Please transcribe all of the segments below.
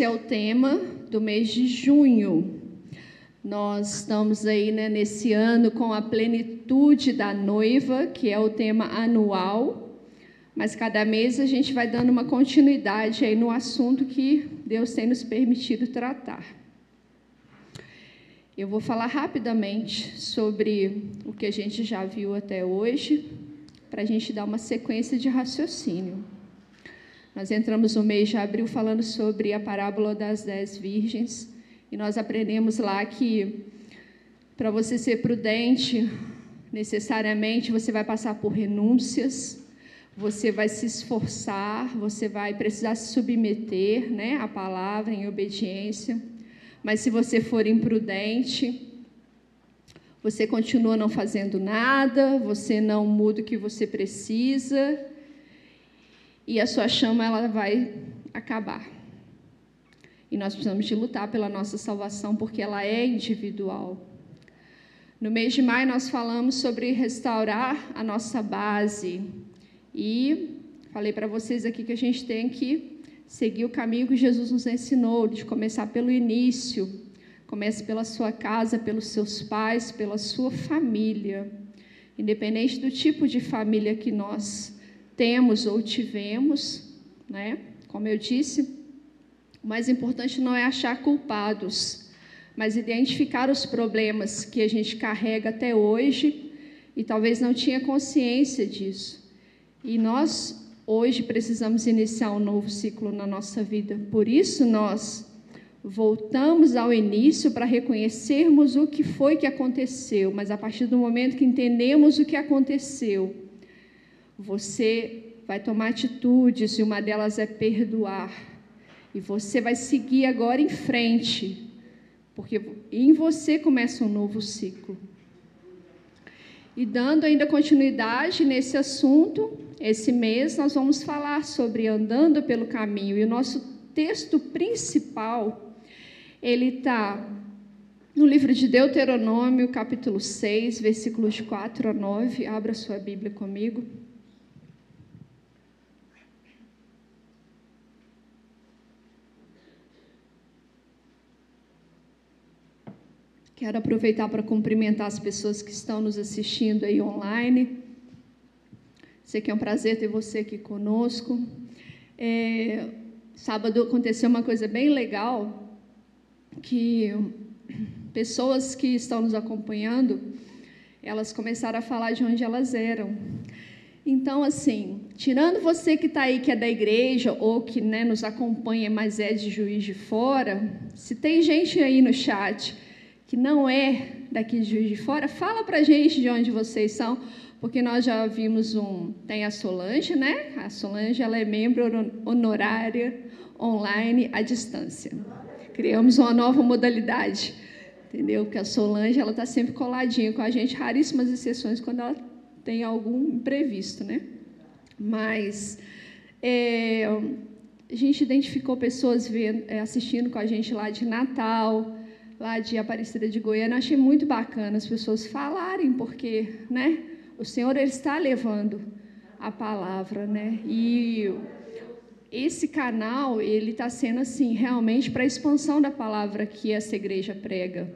esse é o tema do mês de junho. Nós estamos aí né, nesse ano com a plenitude da noiva, que é o tema anual, mas cada mês a gente vai dando uma continuidade aí no assunto que Deus tem nos permitido tratar. Eu vou falar rapidamente sobre o que a gente já viu até hoje, para a gente dar uma sequência de raciocínio. Nós entramos no mês de abril falando sobre a parábola das dez virgens e nós aprendemos lá que para você ser prudente, necessariamente você vai passar por renúncias, você vai se esforçar, você vai precisar se submeter né, à palavra em obediência. Mas se você for imprudente, você continua não fazendo nada, você não muda o que você precisa, e a sua chama ela vai acabar. E nós precisamos de lutar pela nossa salvação porque ela é individual. No mês de maio nós falamos sobre restaurar a nossa base e falei para vocês aqui que a gente tem que seguir o caminho que Jesus nos ensinou, de começar pelo início. Comece pela sua casa, pelos seus pais, pela sua família. Independente do tipo de família que nós temos ou tivemos, né? Como eu disse, o mais importante não é achar culpados, mas identificar os problemas que a gente carrega até hoje e talvez não tinha consciência disso. E nós hoje precisamos iniciar um novo ciclo na nossa vida. Por isso nós voltamos ao início para reconhecermos o que foi que aconteceu, mas a partir do momento que entendemos o que aconteceu, você vai tomar atitudes e uma delas é perdoar. E você vai seguir agora em frente, porque em você começa um novo ciclo. E dando ainda continuidade nesse assunto, esse mês nós vamos falar sobre andando pelo caminho. E o nosso texto principal, ele está no livro de Deuteronômio, capítulo 6, versículos de 4 a 9. Abra sua Bíblia comigo. Quero aproveitar para cumprimentar as pessoas que estão nos assistindo aí online. Sei que é um prazer ter você aqui conosco. É, sábado aconteceu uma coisa bem legal, que pessoas que estão nos acompanhando, elas começaram a falar de onde elas eram. Então, assim, tirando você que está aí, que é da igreja, ou que né, nos acompanha, mas é de juiz de fora, se tem gente aí no chat que não é daqui de Juiz de Fora, fala para a gente de onde vocês são, porque nós já vimos um... Tem a Solange, né? A Solange ela é membro honorária online à distância. Criamos uma nova modalidade, entendeu? Porque a Solange ela está sempre coladinha com a gente, raríssimas exceções quando ela tem algum imprevisto, né? Mas é, a gente identificou pessoas vendo, é, assistindo com a gente lá de Natal, lá de Aparecida de Goiânia, achei muito bacana as pessoas falarem, porque, né, o Senhor ele está levando a palavra, né? E esse canal ele está sendo assim realmente para a expansão da palavra que essa igreja prega.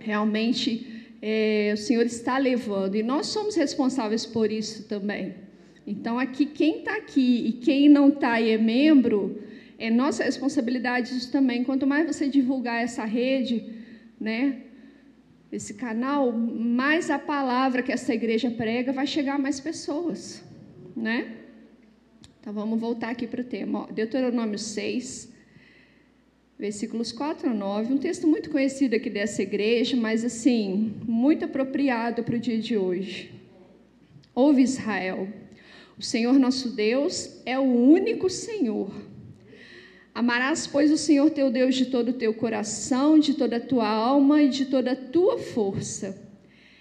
Realmente é, o Senhor está levando e nós somos responsáveis por isso também. Então aqui quem está aqui e quem não está e é membro é nossa responsabilidade isso também. Quanto mais você divulgar essa rede, né, esse canal, mais a palavra que essa igreja prega vai chegar a mais pessoas, né? Então vamos voltar aqui para o tema. Ó, Deuteronômio 6, versículos 4 a 9, um texto muito conhecido aqui dessa igreja, mas assim, muito apropriado para o dia de hoje. Ouve Israel, o Senhor nosso Deus é o único Senhor. Amarás, pois, o Senhor teu Deus de todo o teu coração, de toda a tua alma e de toda a tua força.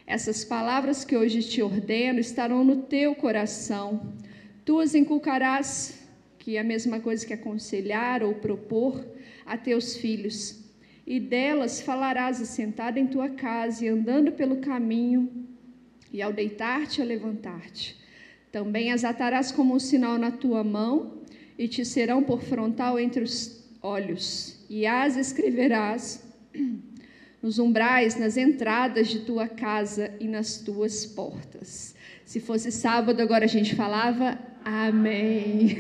Essas palavras que hoje te ordeno estarão no teu coração. Tu as inculcarás, que é a mesma coisa que aconselhar ou propor a teus filhos. E delas falarás assentado em tua casa e andando pelo caminho, e ao deitar-te ao levantar-te. Também as atarás como um sinal na tua mão e te serão por frontal entre os, olhos e as escreverás nos umbrais, nas entradas de tua casa e nas tuas portas. Se fosse sábado, agora a gente falava Amém.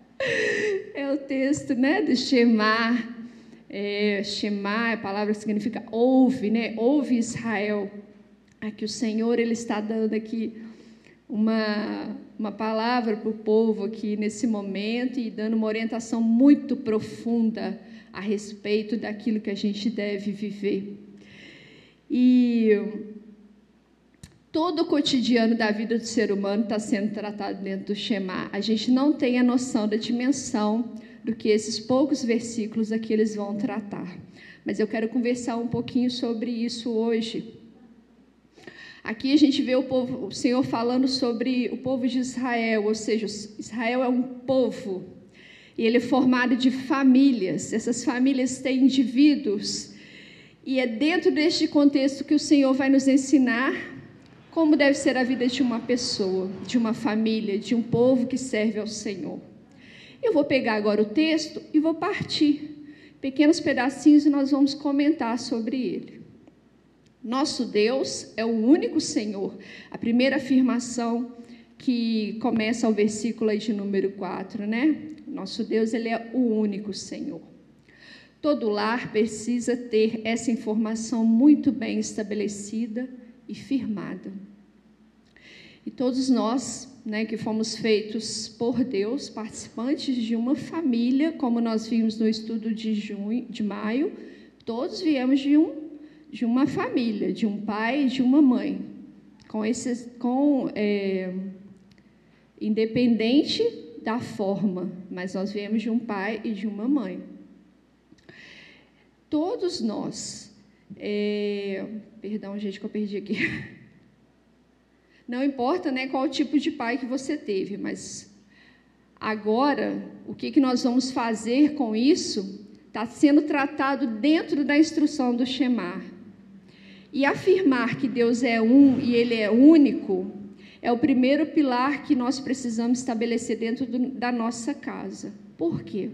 é o texto, né, do Shema. É, a palavra que significa ouve, né? Ouve Israel. Aqui o Senhor ele está dando aqui uma uma palavra para o povo aqui nesse momento e dando uma orientação muito profunda a respeito daquilo que a gente deve viver. E todo o cotidiano da vida do ser humano está sendo tratado dentro do Shema. A gente não tem a noção da dimensão do que esses poucos versículos aqui eles vão tratar. Mas eu quero conversar um pouquinho sobre isso hoje. Aqui a gente vê o, povo, o Senhor falando sobre o povo de Israel, ou seja, Israel é um povo e ele é formado de famílias. Essas famílias têm indivíduos e é dentro deste contexto que o Senhor vai nos ensinar como deve ser a vida de uma pessoa, de uma família, de um povo que serve ao Senhor. Eu vou pegar agora o texto e vou partir pequenos pedacinhos e nós vamos comentar sobre ele. Nosso Deus é o único Senhor. A primeira afirmação que começa o versículo de número 4, né? Nosso Deus, ele é o único Senhor. Todo lar precisa ter essa informação muito bem estabelecida e firmada. E todos nós, né, que fomos feitos por Deus, participantes de uma família, como nós vimos no estudo de junho, de maio, todos viemos de um de uma família, de um pai e de uma mãe, com esses, com é, independente da forma, mas nós viemos de um pai e de uma mãe. Todos nós, é, perdão, gente, que eu perdi aqui. Não importa, né, qual tipo de pai que você teve, mas agora o que que nós vamos fazer com isso está sendo tratado dentro da instrução do Shemar. E afirmar que Deus é um e Ele é único é o primeiro pilar que nós precisamos estabelecer dentro do, da nossa casa. Por quê?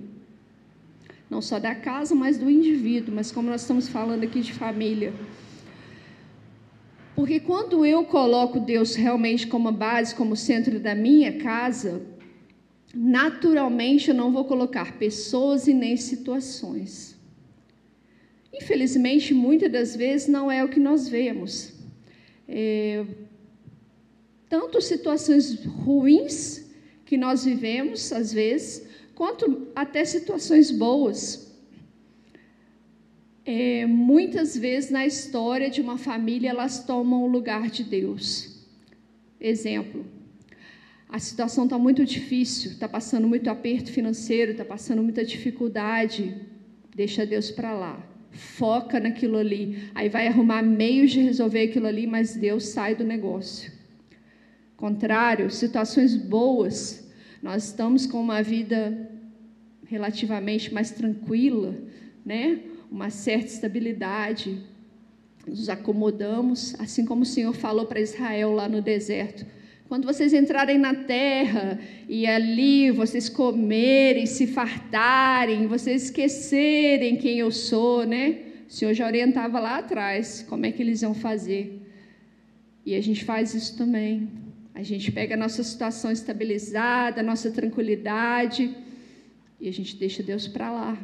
Não só da casa, mas do indivíduo, mas como nós estamos falando aqui de família. Porque quando eu coloco Deus realmente como base, como centro da minha casa, naturalmente eu não vou colocar pessoas e nem situações. Infelizmente, muitas das vezes não é o que nós vemos. É, tanto situações ruins que nós vivemos, às vezes, quanto até situações boas. É, muitas vezes na história de uma família elas tomam o lugar de Deus. Exemplo, a situação está muito difícil, está passando muito aperto financeiro, está passando muita dificuldade, deixa Deus para lá foca naquilo ali. Aí vai arrumar meios de resolver aquilo ali, mas Deus sai do negócio. Contrário, situações boas, nós estamos com uma vida relativamente mais tranquila, né? Uma certa estabilidade. Nos acomodamos, assim como o Senhor falou para Israel lá no deserto: quando vocês entrarem na terra e ali vocês comerem, se fartarem, vocês esquecerem quem eu sou, né? O Senhor já orientava lá atrás como é que eles iam fazer. E a gente faz isso também. A gente pega a nossa situação estabilizada, a nossa tranquilidade, e a gente deixa Deus para lá.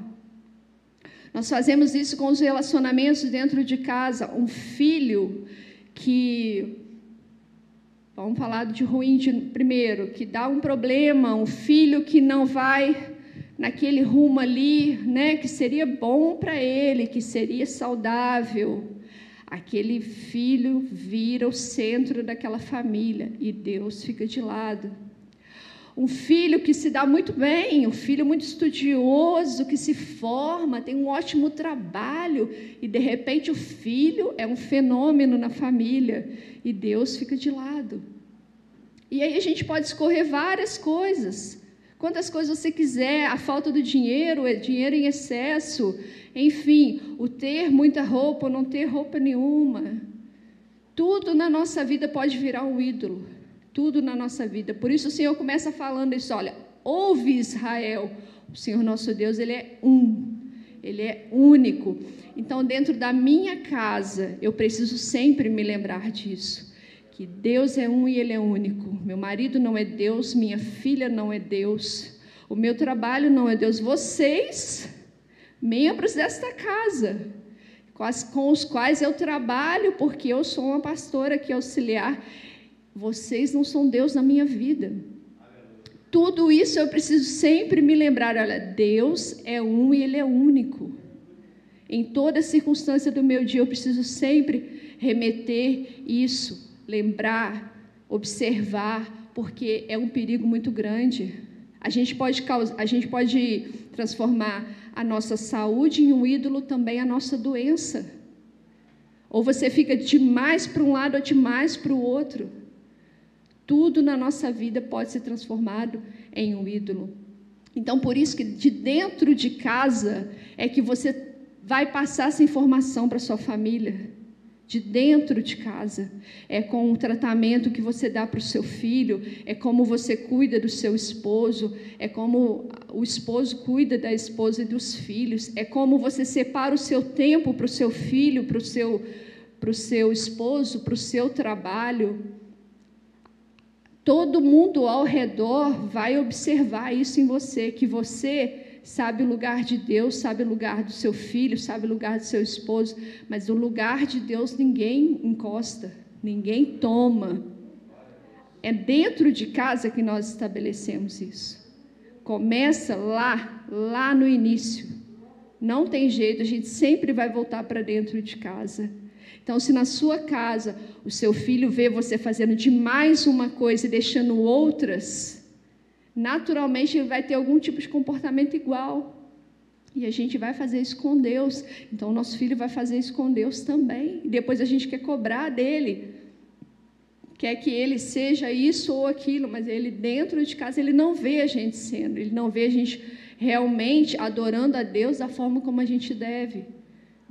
Nós fazemos isso com os relacionamentos dentro de casa. Um filho que Vamos falar de ruim de, primeiro, que dá um problema, um filho que não vai naquele rumo ali, né, que seria bom para ele, que seria saudável. Aquele filho vira o centro daquela família e Deus fica de lado. Um filho que se dá muito bem, um filho muito estudioso, que se forma, tem um ótimo trabalho, e de repente o filho é um fenômeno na família, e Deus fica de lado. E aí a gente pode escorrer várias coisas. Quantas coisas você quiser, a falta do dinheiro, é dinheiro em excesso, enfim, o ter muita roupa ou não ter roupa nenhuma. Tudo na nossa vida pode virar um ídolo tudo na nossa vida. Por isso o Senhor começa falando isso: olha, ouve Israel, O Senhor nosso Deus, ele é um. Ele é único. Então, dentro da minha casa, eu preciso sempre me lembrar disso. Que Deus é um e Ele é único. Meu marido não é Deus, minha filha não é Deus, o meu trabalho não é Deus. Vocês, membros desta casa, com os quais eu trabalho, porque eu sou uma pastora aqui auxiliar, vocês não são Deus na minha vida. Tudo isso eu preciso sempre me lembrar: olha, Deus é um e Ele é único. Em toda circunstância do meu dia, eu preciso sempre remeter isso, lembrar, observar, porque é um perigo muito grande. A gente pode, a gente pode transformar a nossa saúde em um ídolo também a nossa doença. Ou você fica demais para um lado ou demais para o outro. Tudo na nossa vida pode ser transformado em um ídolo. Então, por isso que de dentro de casa é que você vai passar essa informação para sua família. De dentro de casa. É com o tratamento que você dá para o seu filho, é como você cuida do seu esposo, é como o esposo cuida da esposa e dos filhos, é como você separa o seu tempo para o seu filho, para o seu, para o seu esposo, para o seu trabalho Todo mundo ao redor vai observar isso em você, que você sabe o lugar de Deus, sabe o lugar do seu filho, sabe o lugar do seu esposo, mas o lugar de Deus ninguém encosta, ninguém toma. É dentro de casa que nós estabelecemos isso. Começa lá, lá no início. Não tem jeito, a gente sempre vai voltar para dentro de casa. Então, se na sua casa o seu filho vê você fazendo demais uma coisa e deixando outras, naturalmente ele vai ter algum tipo de comportamento igual. E a gente vai fazer isso com Deus. Então, o nosso filho vai fazer isso com Deus também. E depois a gente quer cobrar dele. Quer que ele seja isso ou aquilo, mas ele dentro de casa ele não vê a gente sendo, ele não vê a gente realmente adorando a Deus da forma como a gente deve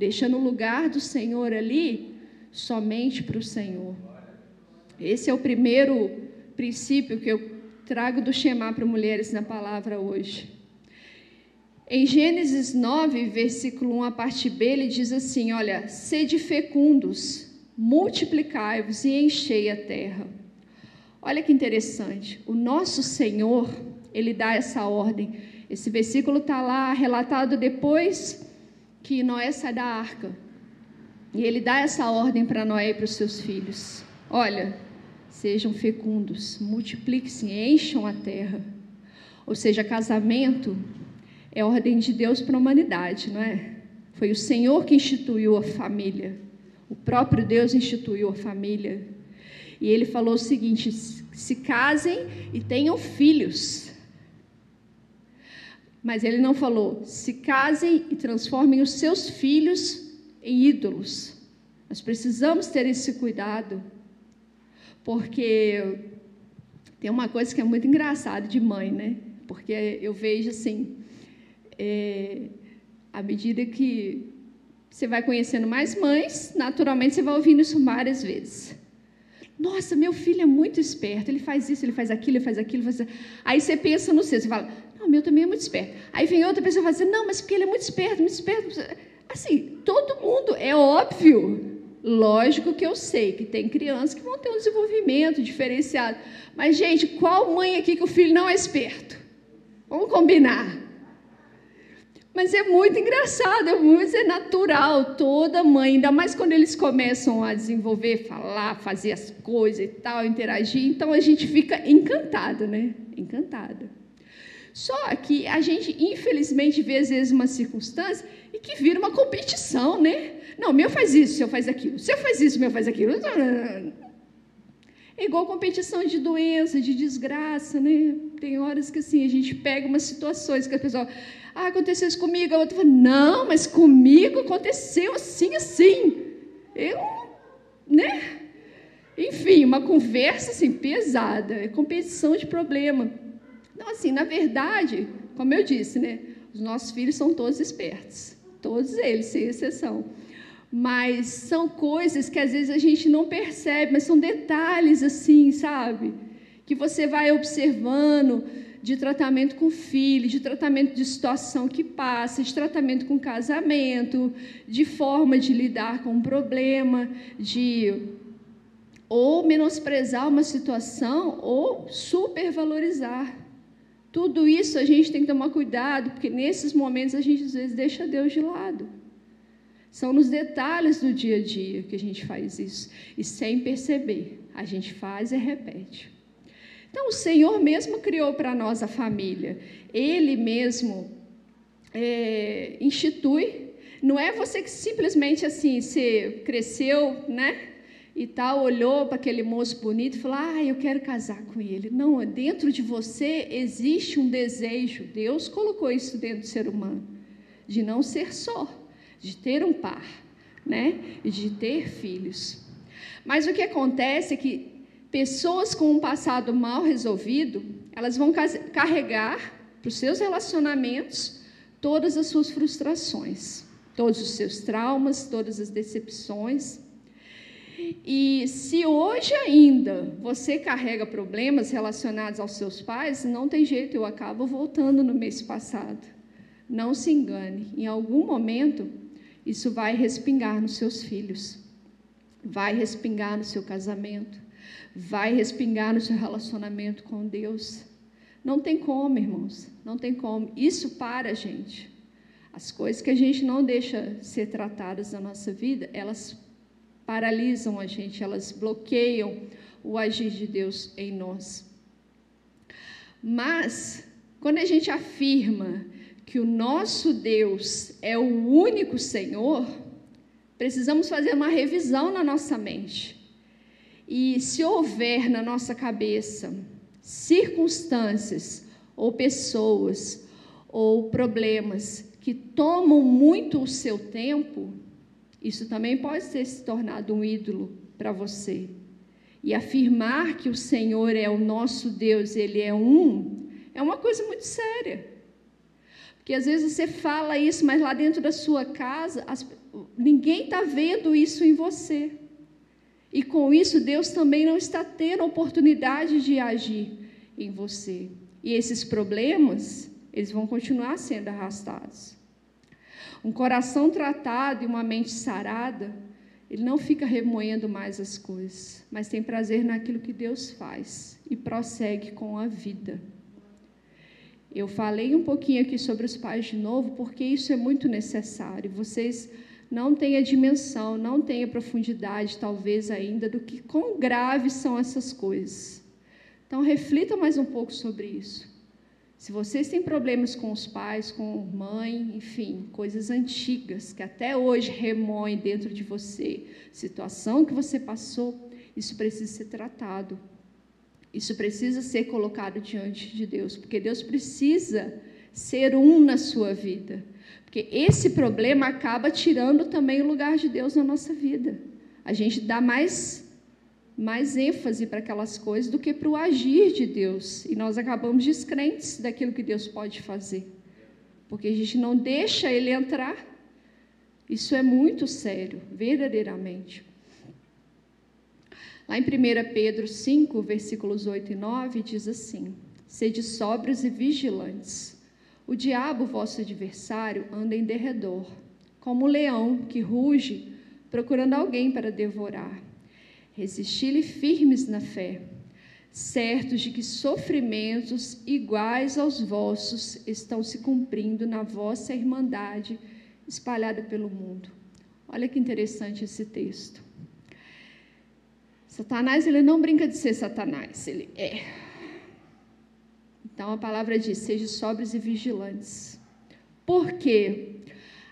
deixando o lugar do Senhor ali somente para o Senhor. Esse é o primeiro princípio que eu trago do Shema para mulheres na palavra hoje. Em Gênesis 9, versículo 1, a parte B, ele diz assim: Olha, sede fecundos, multiplicai-vos e enchei a terra. Olha que interessante, o nosso Senhor, ele dá essa ordem. Esse versículo está lá relatado depois que Noé sai da arca. E ele dá essa ordem para Noé e para os seus filhos: Olha, sejam fecundos, multipliquem-se, encham a terra. Ou seja, casamento é ordem de Deus para a humanidade, não é? Foi o Senhor que instituiu a família. O próprio Deus instituiu a família. E ele falou o seguinte: se casem e tenham filhos. Mas ele não falou: se casem e transformem os seus filhos em ídolos. Nós precisamos ter esse cuidado, porque tem uma coisa que é muito engraçada de mãe, né? Porque eu vejo assim, é, à medida que você vai conhecendo mais mães, naturalmente você vai ouvindo isso várias vezes. Nossa, meu filho é muito esperto, ele faz isso, ele faz aquilo, ele faz aquilo. Faz... Aí você pensa no seu, você fala, não, o meu também é muito esperto. Aí vem outra pessoa e fala assim, não, mas porque ele é muito esperto, muito esperto. Assim, todo mundo, é óbvio. Lógico que eu sei que tem crianças que vão ter um desenvolvimento diferenciado. Mas, gente, qual mãe aqui que o filho não é esperto? Vamos combinar. Mas é muito engraçado, é muito é natural, toda mãe, ainda mais quando eles começam a desenvolver, falar, fazer as coisas e tal, interagir, então a gente fica encantada, né? Encantada. Só que a gente, infelizmente, vê às vezes uma circunstância e que vira uma competição, né? Não, meu faz isso, seu faz aquilo. Seu faz isso, meu faz aquilo. É igual competição de doença, de desgraça, né? Tem horas que assim, a gente pega umas situações que a pessoa, ah, aconteceu isso comigo, a outra fala, não, mas comigo aconteceu assim, assim. Eu, né? Enfim, uma conversa assim pesada, é competição de problema. Então, assim, na verdade, como eu disse, né, os nossos filhos são todos espertos, todos eles, sem exceção. Mas são coisas que às vezes a gente não percebe, mas são detalhes assim, sabe? Que você vai observando de tratamento com filho, de tratamento de situação que passa, de tratamento com casamento, de forma de lidar com um problema, de ou menosprezar uma situação ou supervalorizar. Tudo isso a gente tem que tomar cuidado, porque nesses momentos a gente às vezes deixa Deus de lado. São nos detalhes do dia a dia que a gente faz isso. E sem perceber, a gente faz e repete. Então, o Senhor mesmo criou para nós a família. Ele mesmo é, institui. Não é você que simplesmente assim, você cresceu, né? E tal, olhou para aquele moço bonito e falou: Ah, eu quero casar com ele. Não, dentro de você existe um desejo, Deus colocou isso dentro do ser humano, de não ser só, de ter um par, né? E de ter filhos. Mas o que acontece é que pessoas com um passado mal resolvido, elas vão carregar para os seus relacionamentos todas as suas frustrações, todos os seus traumas, todas as decepções. E se hoje ainda você carrega problemas relacionados aos seus pais, não tem jeito, eu acabo voltando no mês passado. Não se engane, em algum momento isso vai respingar nos seus filhos, vai respingar no seu casamento, vai respingar no seu relacionamento com Deus. Não tem como, irmãos, não tem como. Isso para a gente. As coisas que a gente não deixa ser tratadas na nossa vida, elas paralisam a gente, elas bloqueiam o agir de Deus em nós. Mas, quando a gente afirma que o nosso Deus é o único Senhor, precisamos fazer uma revisão na nossa mente. E se houver na nossa cabeça circunstâncias ou pessoas ou problemas que tomam muito o seu tempo, isso também pode ter se tornado um ídolo para você. E afirmar que o Senhor é o nosso Deus, Ele é um, é uma coisa muito séria. Porque às vezes você fala isso, mas lá dentro da sua casa, as, ninguém está vendo isso em você. E com isso, Deus também não está tendo oportunidade de agir em você. E esses problemas, eles vão continuar sendo arrastados. Um coração tratado e uma mente sarada, ele não fica remoendo mais as coisas, mas tem prazer naquilo que Deus faz e prossegue com a vida. Eu falei um pouquinho aqui sobre os pais de novo, porque isso é muito necessário. Vocês não têm a dimensão, não têm a profundidade, talvez ainda, do que quão graves são essas coisas. Então, reflita mais um pouco sobre isso. Se vocês têm problemas com os pais, com mãe, enfim, coisas antigas que até hoje remoem dentro de você, situação que você passou, isso precisa ser tratado. Isso precisa ser colocado diante de Deus, porque Deus precisa ser um na sua vida. Porque esse problema acaba tirando também o lugar de Deus na nossa vida. A gente dá mais mais ênfase para aquelas coisas do que para o agir de Deus. E nós acabamos descrentes daquilo que Deus pode fazer, porque a gente não deixa Ele entrar. Isso é muito sério, verdadeiramente. Lá em 1 Pedro 5, versículos 8 e 9, diz assim: Sede sóbrios e vigilantes. O diabo, vosso adversário, anda em derredor, como um leão que ruge, procurando alguém para devorar. Resisti-lhe firmes na fé, certos de que sofrimentos iguais aos vossos estão se cumprindo na vossa irmandade espalhada pelo mundo. Olha que interessante esse texto. Satanás, ele não brinca de ser Satanás, ele é. Então a palavra diz: sejam sóbrios e vigilantes. Por quê?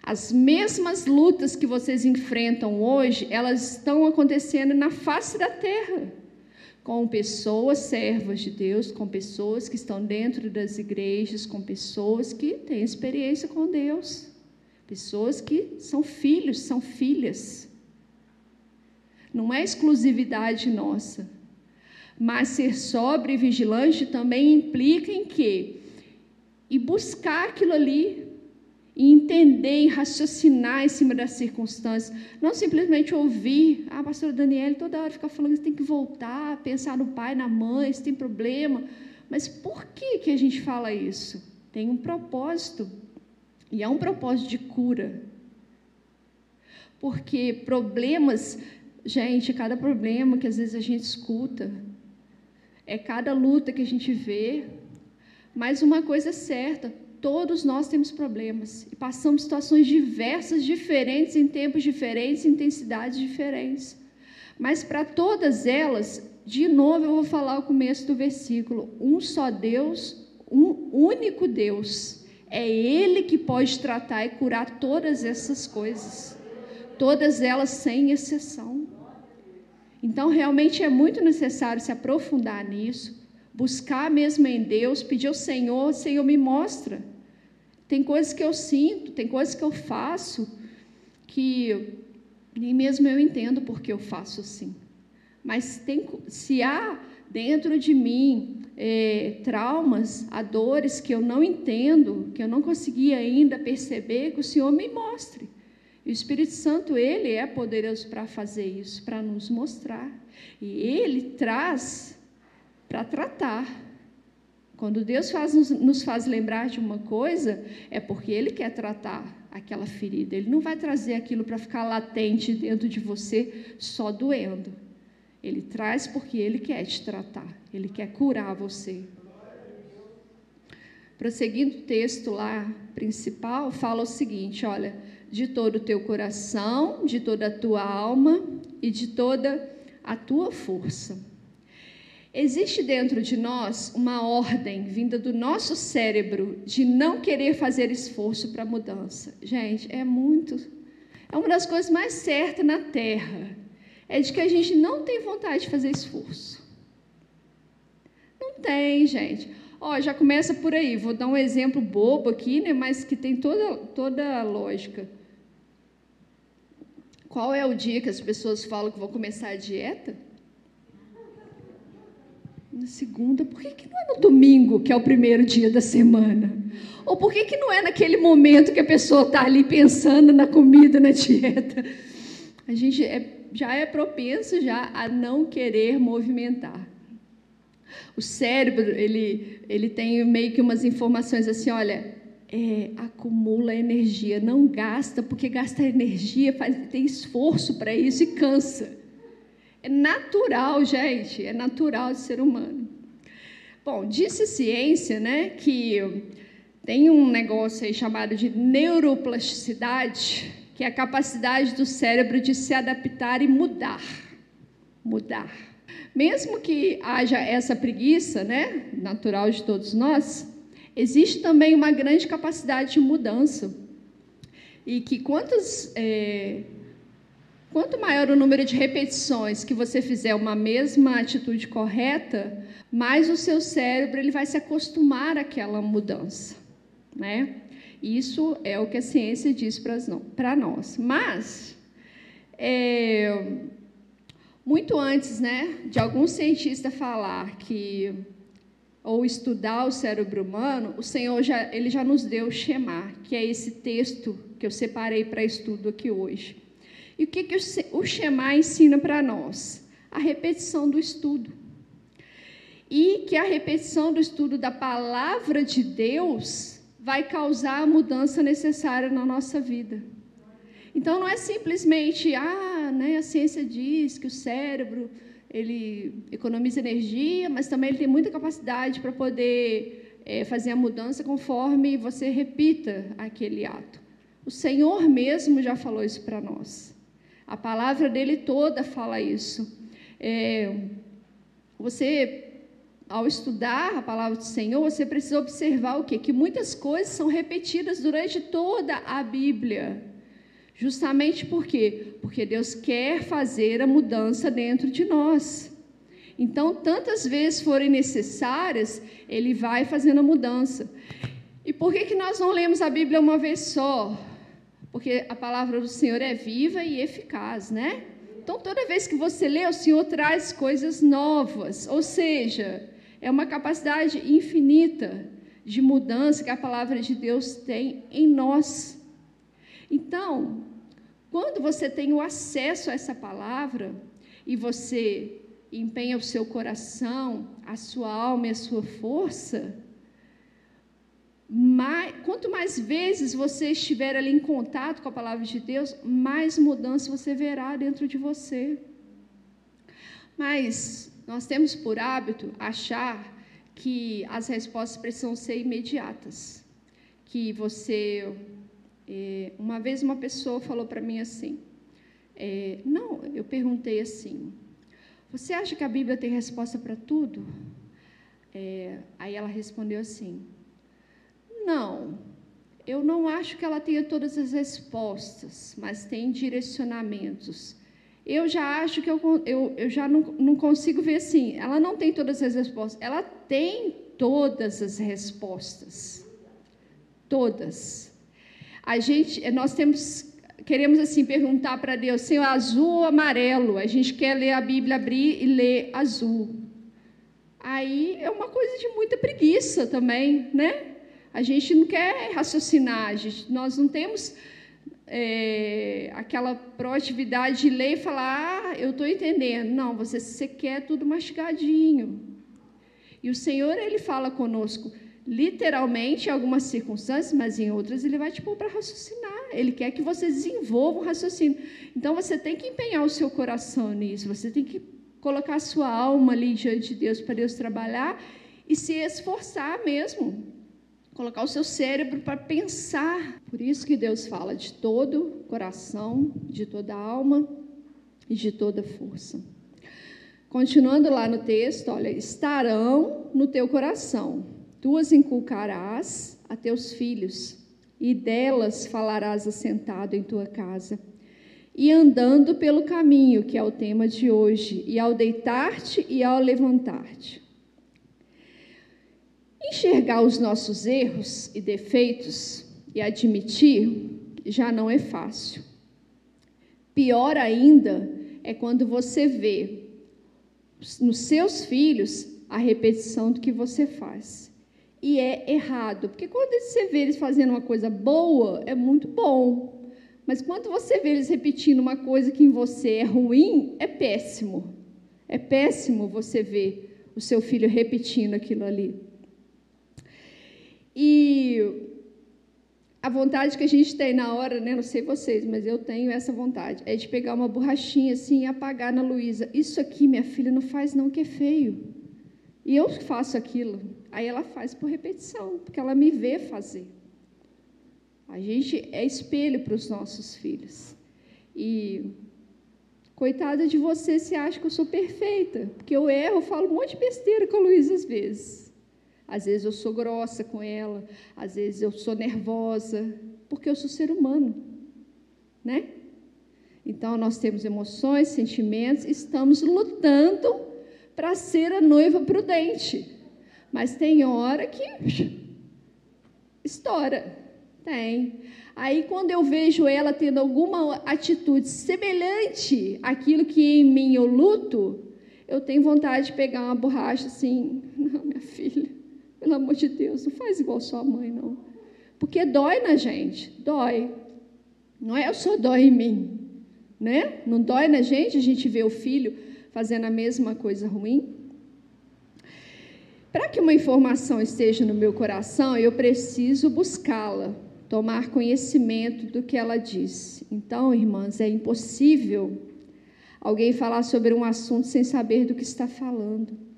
As mesmas lutas que vocês enfrentam hoje, elas estão acontecendo na face da terra, com pessoas servas de Deus, com pessoas que estão dentro das igrejas, com pessoas que têm experiência com Deus, pessoas que são filhos, são filhas. Não é exclusividade nossa. Mas ser sóbrio e vigilante também implica em quê? E buscar aquilo ali e entender e raciocinar em cima das circunstâncias. Não simplesmente ouvir, ah, pastora Daniela toda hora fica falando que tem que voltar, pensar no pai, na mãe, se tem problema. Mas por que, que a gente fala isso? Tem um propósito, e é um propósito de cura. Porque problemas, gente, cada problema que às vezes a gente escuta, é cada luta que a gente vê, mas uma coisa é certa: todos nós temos problemas e passamos situações diversas, diferentes, em tempos diferentes, intensidades diferentes. Mas para todas elas, de novo eu vou falar o começo do versículo: um só Deus, um único Deus. É Ele que pode tratar e curar todas essas coisas, todas elas sem exceção. Então, realmente é muito necessário se aprofundar nisso, buscar mesmo em Deus, pedir ao Senhor: Senhor, me mostra. Tem coisas que eu sinto, tem coisas que eu faço que nem mesmo eu entendo porque eu faço assim. Mas tem, se há dentro de mim é, traumas, há dores que eu não entendo, que eu não consegui ainda perceber, que o Senhor me mostre. E o Espírito Santo, ele é poderoso para fazer isso, para nos mostrar. E ele traz para tratar. Quando Deus faz, nos faz lembrar de uma coisa, é porque Ele quer tratar aquela ferida. Ele não vai trazer aquilo para ficar latente dentro de você, só doendo. Ele traz porque Ele quer te tratar, Ele quer curar você. Prosseguindo o texto lá principal, fala o seguinte: olha, de todo o teu coração, de toda a tua alma e de toda a tua força. Existe dentro de nós uma ordem vinda do nosso cérebro de não querer fazer esforço para mudança. Gente, é muito. É uma das coisas mais certas na Terra é de que a gente não tem vontade de fazer esforço. Não tem, gente. Ó, já começa por aí. Vou dar um exemplo bobo aqui, né, mas que tem toda, toda a lógica. Qual é o dia que as pessoas falam que vão começar a dieta? Na segunda. Por que, que não é no domingo, que é o primeiro dia da semana? Ou por que, que não é naquele momento que a pessoa está ali pensando na comida, na dieta? A gente é já é propenso já a não querer movimentar. O cérebro, ele, ele tem meio que umas informações assim, olha, é, acumula energia, não gasta, porque gasta energia, faz, tem esforço para isso e cansa. É natural, gente, é natural de ser humano. Bom, disse ciência, né, que tem um negócio aí chamado de neuroplasticidade, que é a capacidade do cérebro de se adaptar e mudar. Mudar. Mesmo que haja essa preguiça, né, natural de todos nós, existe também uma grande capacidade de mudança. E que quantas, é, quanto maior o número de repetições que você fizer uma mesma atitude correta, mais o seu cérebro ele vai se acostumar àquela mudança, né? Isso é o que a ciência diz para nós. Mas, é, muito antes né, de algum cientista falar que ou estudar o cérebro humano, o Senhor já, ele já nos deu o Shema, que é esse texto que eu separei para estudo aqui hoje. E o que, que o Shema ensina para nós? A repetição do estudo. E que a repetição do estudo da palavra de Deus vai causar a mudança necessária na nossa vida. Então não é simplesmente, ah, né, a ciência diz que o cérebro ele economiza energia, mas também ele tem muita capacidade para poder é, fazer a mudança conforme você repita aquele ato. O Senhor mesmo já falou isso para nós. A palavra dele toda fala isso. É, você ao estudar a palavra do Senhor, você precisa observar o quê? Que muitas coisas são repetidas durante toda a Bíblia. Justamente por quê? Porque Deus quer fazer a mudança dentro de nós. Então, tantas vezes forem necessárias, Ele vai fazendo a mudança. E por que, que nós não lemos a Bíblia uma vez só? Porque a palavra do Senhor é viva e eficaz, né? Então, toda vez que você lê, o Senhor traz coisas novas. Ou seja, é uma capacidade infinita de mudança que a palavra de Deus tem em nós. Então, quando você tem o acesso a essa palavra e você empenha o seu coração, a sua alma e a sua força, mais, quanto mais vezes você estiver ali em contato com a palavra de Deus, mais mudança você verá dentro de você. Mas nós temos por hábito achar que as respostas precisam ser imediatas. Que você. É, uma vez uma pessoa falou para mim assim: é, não, eu perguntei assim, você acha que a Bíblia tem resposta para tudo? É, aí ela respondeu assim: Não, eu não acho que ela tenha todas as respostas, mas tem direcionamentos. Eu já acho que eu, eu, eu já não, não consigo ver assim. Ela não tem todas as respostas, ela tem todas as respostas. Todas. A gente, nós temos queremos assim perguntar para Deus, Senhor, azul ou amarelo? A gente quer ler a Bíblia, abrir e ler azul. Aí é uma coisa de muita preguiça também, né? A gente não quer raciocinar, gente, nós não temos é, aquela proatividade de ler e falar, ah, eu estou entendendo. Não, você, você quer tudo mastigadinho. E o Senhor, Ele fala conosco, literalmente em algumas circunstâncias, mas em outras Ele vai te pôr para raciocinar. Ele quer que você desenvolva um raciocínio. Então você tem que empenhar o seu coração nisso, você tem que colocar a sua alma ali diante de Deus para Deus trabalhar e se esforçar mesmo. Colocar o seu cérebro para pensar. Por isso que Deus fala de todo coração, de toda alma e de toda força. Continuando lá no texto, olha, estarão no teu coração, tu as inculcarás a teus filhos e delas falarás assentado em tua casa. E andando pelo caminho, que é o tema de hoje, e ao deitar-te e ao levantar-te. Enxergar os nossos erros e defeitos e admitir já não é fácil. Pior ainda é quando você vê nos seus filhos a repetição do que você faz e é errado. Porque quando você vê eles fazendo uma coisa boa, é muito bom. Mas quando você vê eles repetindo uma coisa que em você é ruim, é péssimo. É péssimo você ver o seu filho repetindo aquilo ali. E a vontade que a gente tem na hora, né? Não sei vocês, mas eu tenho essa vontade. É de pegar uma borrachinha assim e apagar na Luísa. Isso aqui, minha filha, não faz não, que é feio. E eu faço aquilo. Aí ela faz por repetição, porque ela me vê fazer. A gente é espelho para os nossos filhos. E coitada de você se acha que eu sou perfeita, porque eu erro, eu falo um monte de besteira com a Luísa às vezes. Às vezes eu sou grossa com ela, às vezes eu sou nervosa, porque eu sou ser humano, né? Então nós temos emoções, sentimentos, estamos lutando para ser a noiva prudente. Mas tem hora que estoura. Tem. Aí, quando eu vejo ela tendo alguma atitude semelhante àquilo que em mim eu luto, eu tenho vontade de pegar uma borracha assim. Não, minha filha, pelo amor de Deus, não faz igual sua mãe, não. Porque dói na gente, dói. Não é só dói em mim, né? Não dói na gente a gente ver o filho fazendo a mesma coisa ruim? Para que uma informação esteja no meu coração, eu preciso buscá-la, tomar conhecimento do que ela diz. Então, irmãs, é impossível alguém falar sobre um assunto sem saber do que está falando.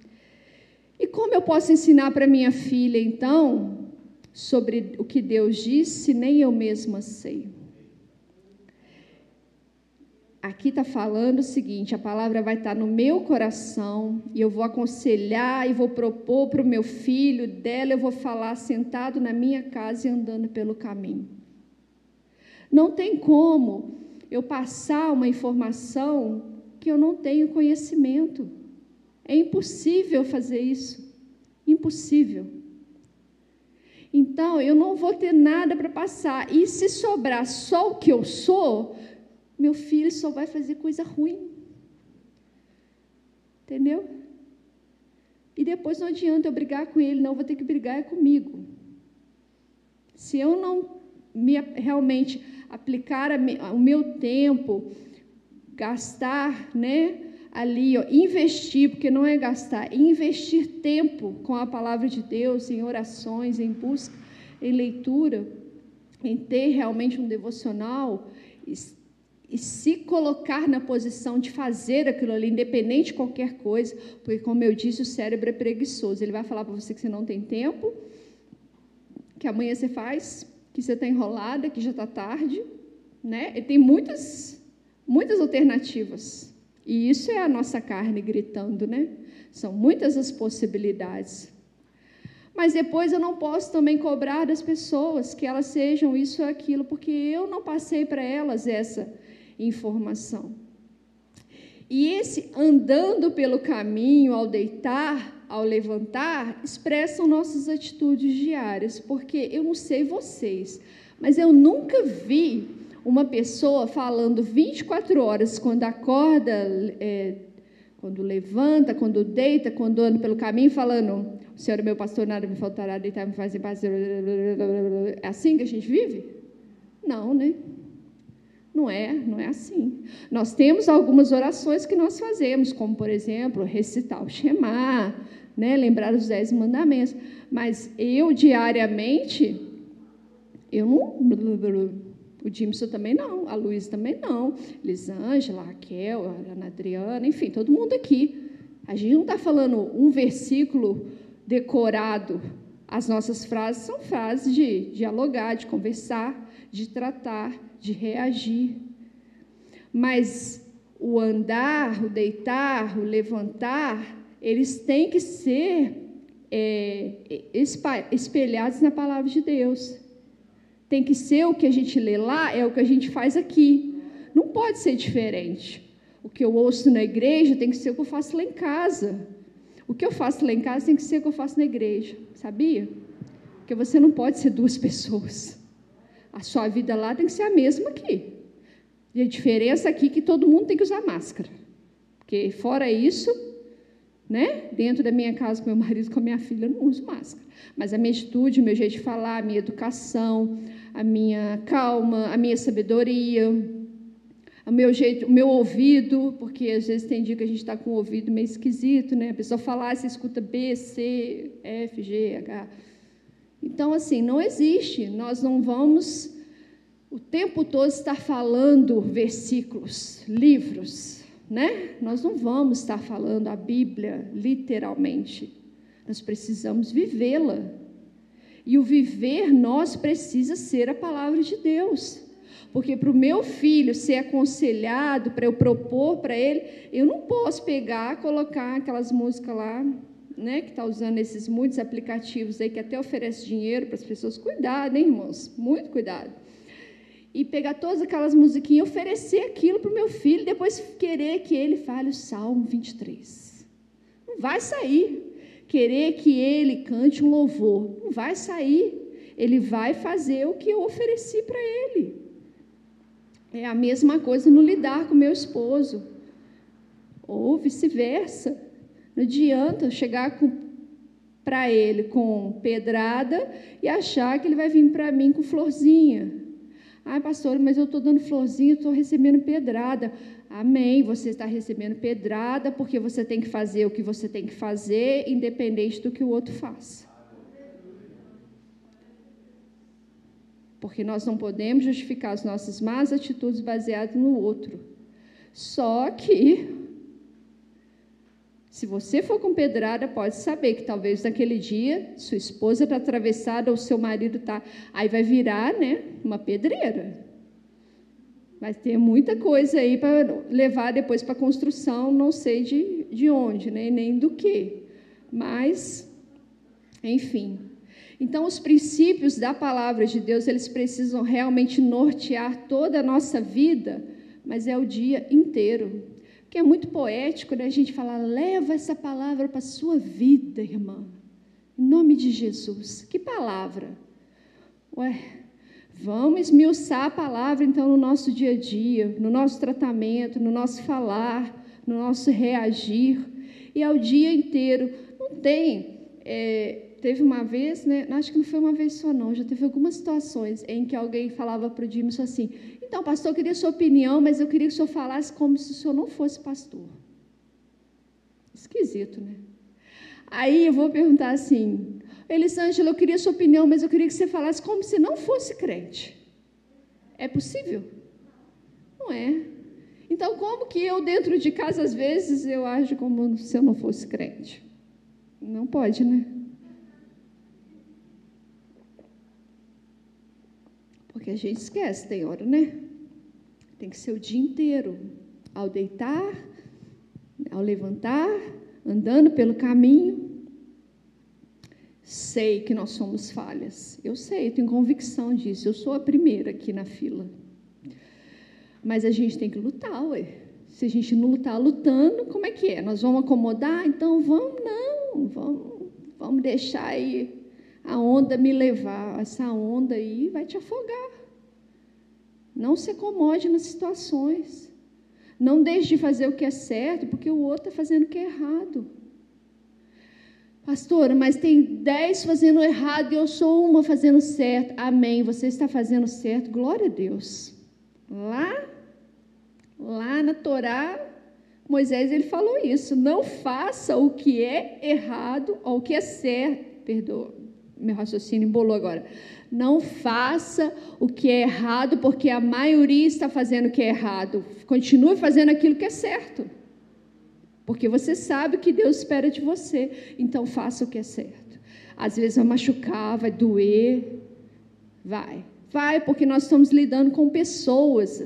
E como eu posso ensinar para minha filha, então, sobre o que Deus disse, se nem eu mesma sei? aqui está falando o seguinte: a palavra vai estar tá no meu coração e eu vou aconselhar e vou propor para o meu filho, dela eu vou falar sentado na minha casa e andando pelo caminho. Não tem como eu passar uma informação que eu não tenho conhecimento. É impossível fazer isso. Impossível. Então, eu não vou ter nada para passar. E se sobrar só o que eu sou, meu filho só vai fazer coisa ruim. Entendeu? E depois não adianta eu brigar com ele, não, vou ter que brigar é comigo. Se eu não me, realmente aplicar a, o meu tempo, gastar né, ali, ó, investir, porque não é gastar, investir tempo com a palavra de Deus, em orações, em busca, em leitura, em ter realmente um devocional e, e se colocar na posição de fazer aquilo ali, independente de qualquer coisa, porque, como eu disse, o cérebro é preguiçoso. Ele vai falar para você que você não tem tempo, que amanhã você faz, que você está enrolada, que já está tarde, né? E tem muitas, muitas alternativas. E isso é a nossa carne gritando, né? São muitas as possibilidades. Mas depois eu não posso também cobrar das pessoas que elas sejam isso ou aquilo, porque eu não passei para elas essa informação. E esse andando pelo caminho, ao deitar, ao levantar, expressam nossas atitudes diárias, porque eu não sei vocês, mas eu nunca vi uma pessoa falando 24 horas quando acorda, é, quando levanta, quando deita, quando anda pelo caminho, falando: O Senhor é meu pastor, nada me faltará, deitar, me fazer paz. É assim que a gente vive? Não, né? Não é, não é assim. Nós temos algumas orações que nós fazemos, como, por exemplo, recitar o Shema, né? lembrar os dez mandamentos. Mas eu, diariamente, eu não o Dimson também não, a Luísa também não, Lisângela, Raquel, a Ana Adriana, enfim, todo mundo aqui. A gente não está falando um versículo decorado. As nossas frases são frases de dialogar, de conversar, de tratar, de reagir. Mas o andar, o deitar, o levantar, eles têm que ser é, espelhados na palavra de Deus. Tem que ser o que a gente lê lá, é o que a gente faz aqui. Não pode ser diferente. O que eu ouço na igreja tem que ser o que eu faço lá em casa. O que eu faço lá em casa tem que ser o que eu faço na igreja. Sabia? Porque você não pode ser duas pessoas. A sua vida lá tem que ser a mesma aqui. E a diferença aqui é que todo mundo tem que usar máscara. Porque fora isso, né? Dentro da minha casa com meu marido, com a minha filha, eu não uso máscara. Mas a minha atitude, o meu jeito de falar, a minha educação, a minha calma, a minha sabedoria, o meu jeito, o meu ouvido, porque às vezes tem dia que a gente está com o ouvido meio esquisito, né? A pessoa falar, você escuta B, C, F, G, H. Então, assim, não existe. Nós não vamos o tempo todo estar falando versículos, livros, né? Nós não vamos estar falando a Bíblia literalmente. Nós precisamos vivê-la. E o viver nós precisa ser a palavra de Deus. Porque para o meu filho ser aconselhado, para eu propor para ele, eu não posso pegar, colocar aquelas músicas lá, né, que está usando esses muitos aplicativos aí que até oferece dinheiro para as pessoas. Cuidado, hein, irmãos? Muito cuidado. E pegar todas aquelas musiquinhas e oferecer aquilo para o meu filho, depois querer que ele fale o Salmo 23. Não vai sair querer que ele cante um louvor. Não vai sair. Ele vai fazer o que eu ofereci para ele. É a mesma coisa no lidar com meu esposo. Ou vice-versa. Não adianta chegar para ele com pedrada e achar que ele vai vir para mim com florzinha. Ai, pastor, mas eu estou dando florzinha, estou recebendo pedrada. Amém. Você está recebendo pedrada porque você tem que fazer o que você tem que fazer, independente do que o outro faça. Porque nós não podemos justificar as nossas más atitudes baseadas no outro. Só que, se você for com pedrada, pode saber que talvez naquele dia sua esposa está atravessada ou seu marido está. Aí vai virar né, uma pedreira. Vai ter muita coisa aí para levar depois para a construção, não sei de, de onde, né? nem do que. Mas, enfim. Então, os princípios da palavra de Deus, eles precisam realmente nortear toda a nossa vida, mas é o dia inteiro. Porque é muito poético né? a gente falar, leva essa palavra para a sua vida, irmã. Em nome de Jesus. Que palavra? Ué, Vamos esmiuçar a palavra, então, no nosso dia a dia, no nosso tratamento, no nosso falar, no nosso reagir, e ao dia inteiro. Não tem. É, teve uma vez, né, acho que não foi uma vez só, não, já teve algumas situações em que alguém falava para o Dimson assim: então, pastor, eu queria sua opinião, mas eu queria que o senhor falasse como se o senhor não fosse pastor. Esquisito, né? Aí eu vou perguntar assim: Elisângela, eu queria sua opinião, mas eu queria que você falasse como se não fosse crente. É possível? Não é. Então, como que eu, dentro de casa, às vezes, eu ajo como se eu não fosse crente? Não pode, né? Porque a gente esquece, tem hora, né? Tem que ser o dia inteiro. Ao deitar, ao levantar, andando pelo caminho. Sei que nós somos falhas. Eu sei, tenho convicção disso. Eu sou a primeira aqui na fila. Mas a gente tem que lutar, ué. Se a gente não lutar lutando, como é que é? Nós vamos acomodar? Então vamos, não. Vamos, vamos deixar aí a onda me levar. Essa onda aí vai te afogar. Não se acomode nas situações. Não deixe de fazer o que é certo, porque o outro está fazendo o que é errado. Pastora, mas tem dez fazendo errado e eu sou uma fazendo certo. Amém. Você está fazendo certo. Glória a Deus. Lá, lá na Torá, Moisés ele falou isso. Não faça o que é errado ou o que é certo. Perdoa, meu raciocínio embolou agora. Não faça o que é errado, porque a maioria está fazendo o que é errado. Continue fazendo aquilo que é certo. Porque você sabe que Deus espera de você. Então faça o que é certo. Às vezes vai machucar, vai doer. Vai. Vai, porque nós estamos lidando com pessoas.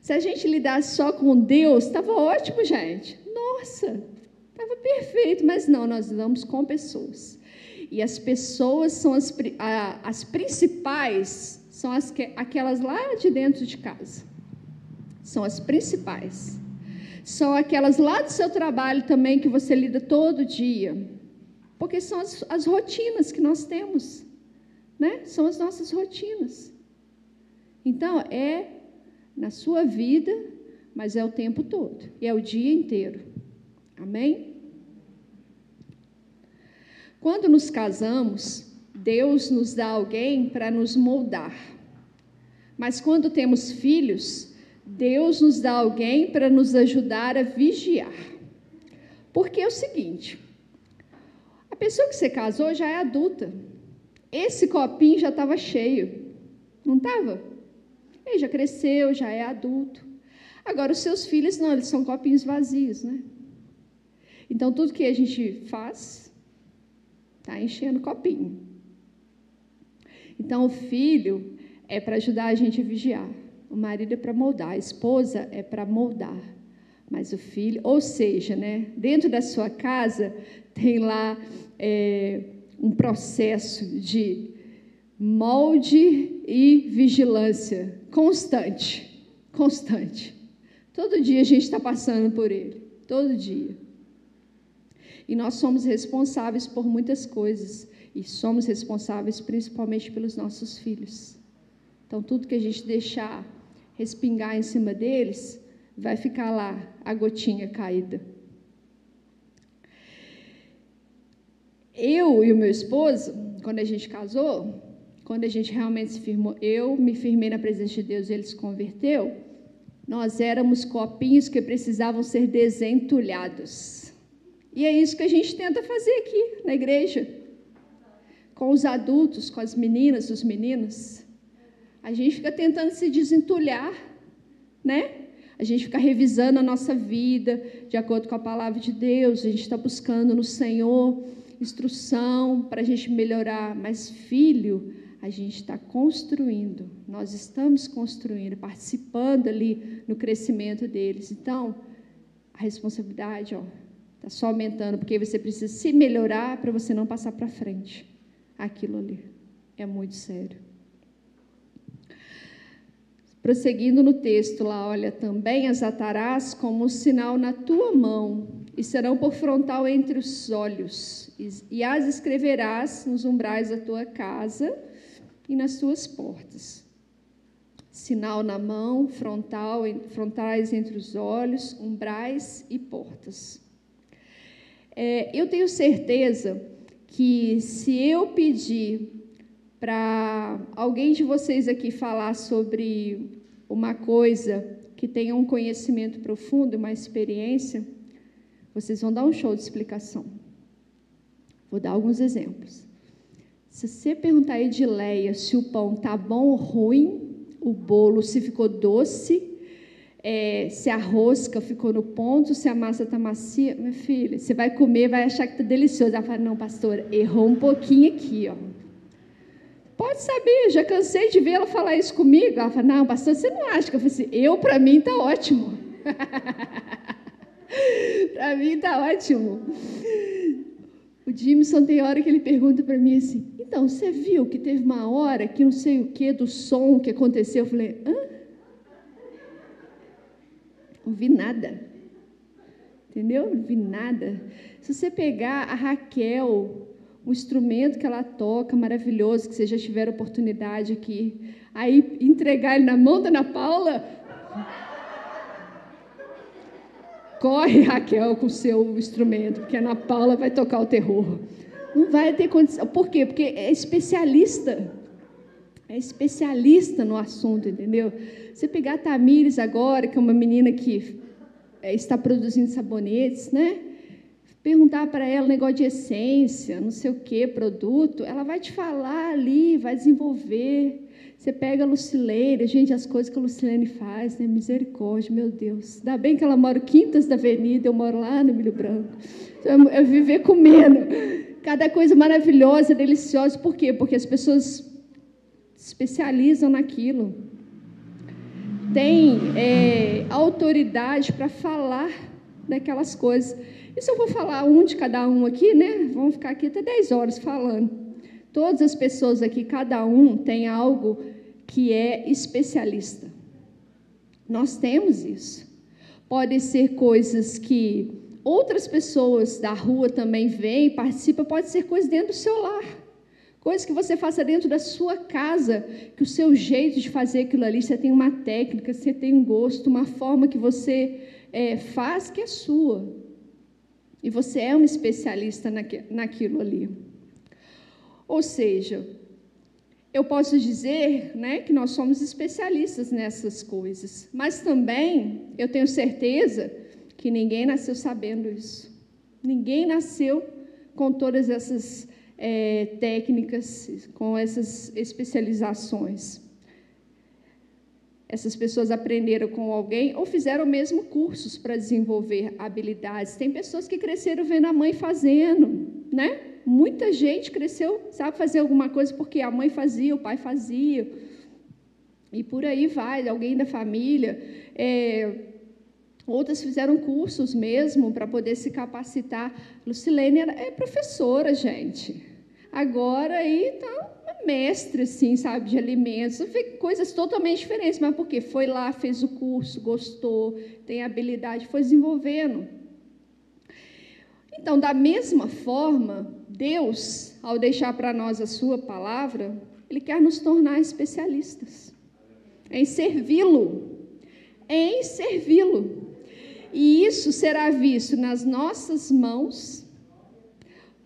Se a gente lidasse só com Deus, estava ótimo, gente. Nossa, estava perfeito. Mas não, nós lidamos com pessoas. E as pessoas são as, as principais, são as que, aquelas lá de dentro de casa. São as principais. São aquelas lá do seu trabalho também que você lida todo dia. Porque são as, as rotinas que nós temos. Né? São as nossas rotinas. Então, é na sua vida, mas é o tempo todo. E é o dia inteiro. Amém? Quando nos casamos, Deus nos dá alguém para nos moldar. Mas quando temos filhos, Deus nos dá alguém para nos ajudar a vigiar. Porque é o seguinte: a pessoa que você casou já é adulta. Esse copinho já estava cheio, não estava? Ele já cresceu, já é adulto. Agora, os seus filhos, não, eles são copinhos vazios, né? Então, tudo que a gente faz, Está enchendo o copinho. Então, o filho é para ajudar a gente a vigiar. O marido é para moldar. A esposa é para moldar. Mas o filho, ou seja, né, dentro da sua casa tem lá é, um processo de molde e vigilância constante, constante. Todo dia a gente está passando por ele, todo dia. E nós somos responsáveis por muitas coisas. E somos responsáveis principalmente pelos nossos filhos. Então, tudo que a gente deixar respingar em cima deles, vai ficar lá a gotinha caída. Eu e o meu esposo, quando a gente casou, quando a gente realmente se firmou, eu me firmei na presença de Deus, ele se converteu, nós éramos copinhos que precisavam ser desentulhados. E é isso que a gente tenta fazer aqui na igreja, com os adultos, com as meninas, os meninos. A gente fica tentando se desentulhar, né? A gente fica revisando a nossa vida de acordo com a palavra de Deus, a gente está buscando no Senhor instrução para a gente melhorar. Mas, filho, a gente está construindo, nós estamos construindo, participando ali no crescimento deles. Então, a responsabilidade, ó, Está só aumentando, porque você precisa se melhorar para você não passar para frente. Aquilo ali. É muito sério. Prosseguindo no texto lá, olha, também as atarás como um sinal na tua mão, e serão por frontal entre os olhos, e as escreverás nos umbrais da tua casa e nas tuas portas. Sinal na mão, frontal, frontais entre os olhos, umbrais e portas. É, eu tenho certeza que se eu pedir para alguém de vocês aqui falar sobre uma coisa que tenha um conhecimento profundo, uma experiência, Vocês vão dar um show de explicação. Vou dar alguns exemplos. Se você perguntar a Edileia se o pão tá bom ou ruim, o bolo se ficou doce, é, se a rosca ficou no ponto, se a massa está macia, minha filha, você vai comer, vai achar que está delicioso. Ela fala, não, pastor, errou um pouquinho aqui, ó. Pode saber, já cansei de ver ela falar isso comigo. Ela fala, não, pastor, você não acha? Eu falei assim, eu, para mim, está ótimo. para mim, está ótimo. O Jimson tem hora que ele pergunta para mim assim, então, você viu que teve uma hora que não sei o que do som que aconteceu? Eu falei, hã? Não vi nada. Entendeu? Não vi nada. Se você pegar a Raquel, o instrumento que ela toca, maravilhoso, que vocês já tiveram oportunidade aqui, aí entregar ele na mão da Ana Paula. Corre, Raquel, com o seu instrumento, porque a Ana Paula vai tocar o terror. Não vai ter condição. Por quê? Porque é especialista. É especialista no assunto, entendeu? Você pegar a Tamires agora, que é uma menina que é, está produzindo sabonetes, né? Perguntar para ela negócio de essência, não sei o que, produto, ela vai te falar ali, vai desenvolver. Você pega a Lucileira, gente, as coisas que a Lucilene faz, né? Misericórdia, meu Deus. Ainda bem que ela mora quintas da avenida, eu moro lá no Milho Branco. Então, eu viver comendo. Cada coisa maravilhosa, deliciosa. Por quê? Porque as pessoas se especializam naquilo. Tem é, autoridade para falar daquelas coisas. Isso eu vou falar um de cada um aqui, né? Vamos ficar aqui até 10 horas falando. Todas as pessoas aqui, cada um tem algo que é especialista. Nós temos isso. Pode ser coisas que outras pessoas da rua também veem, participam, pode ser coisas dentro do seu lar. Coisas que você faça dentro da sua casa, que o seu jeito de fazer aquilo ali, você tem uma técnica, você tem um gosto, uma forma que você é, faz que é sua. E você é um especialista naquilo ali. Ou seja, eu posso dizer né, que nós somos especialistas nessas coisas, mas também eu tenho certeza que ninguém nasceu sabendo isso. Ninguém nasceu com todas essas é, técnicas, com essas especializações. Essas pessoas aprenderam com alguém ou fizeram mesmo cursos para desenvolver habilidades. Tem pessoas que cresceram vendo a mãe fazendo, né? muita gente cresceu, sabe fazer alguma coisa porque a mãe fazia, o pai fazia. E por aí vai, alguém da família. É, outras fizeram cursos mesmo para poder se capacitar. Lucilene é professora, gente. Agora aí está mestre, assim, sabe, de alimentos. Coisas totalmente diferentes, mas por quê? Foi lá, fez o curso, gostou, tem habilidade, foi desenvolvendo. Então, da mesma forma, Deus, ao deixar para nós a Sua palavra, Ele quer nos tornar especialistas em servi-lo, em servi-lo. E isso será visto nas nossas mãos,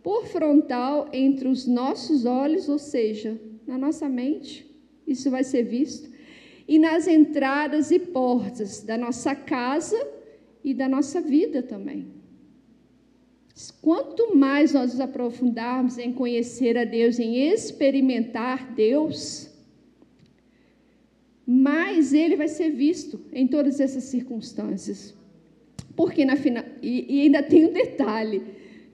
por frontal entre os nossos olhos, ou seja, na nossa mente, isso vai ser visto, e nas entradas e portas da nossa casa e da nossa vida também. Quanto mais nós nos aprofundarmos em conhecer a Deus, em experimentar Deus, mais ele vai ser visto em todas essas circunstâncias. Porque na final, e, e ainda tem um detalhe,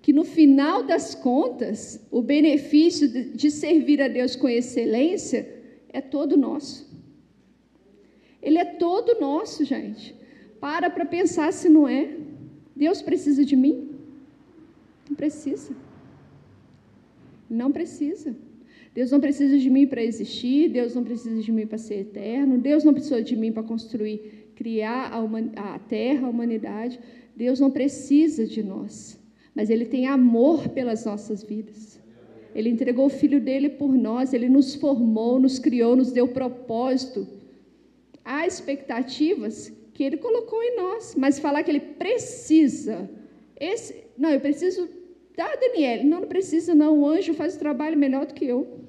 que no final das contas, o benefício de, de servir a Deus com excelência é todo nosso. Ele é todo nosso, gente. Para para pensar se não é. Deus precisa de mim? Não precisa. Não precisa. Deus não precisa de mim para existir, Deus não precisa de mim para ser eterno, Deus não precisa de mim para construir, criar a, a terra, a humanidade. Deus não precisa de nós, mas Ele tem amor pelas nossas vidas. Ele entregou o Filho dele por nós, Ele nos formou, nos criou, nos deu propósito. Há expectativas que Ele colocou em nós, mas falar que Ele precisa, esse, não, eu preciso. Ah, Daniele, não, não precisa, não. O anjo faz o trabalho melhor do que eu.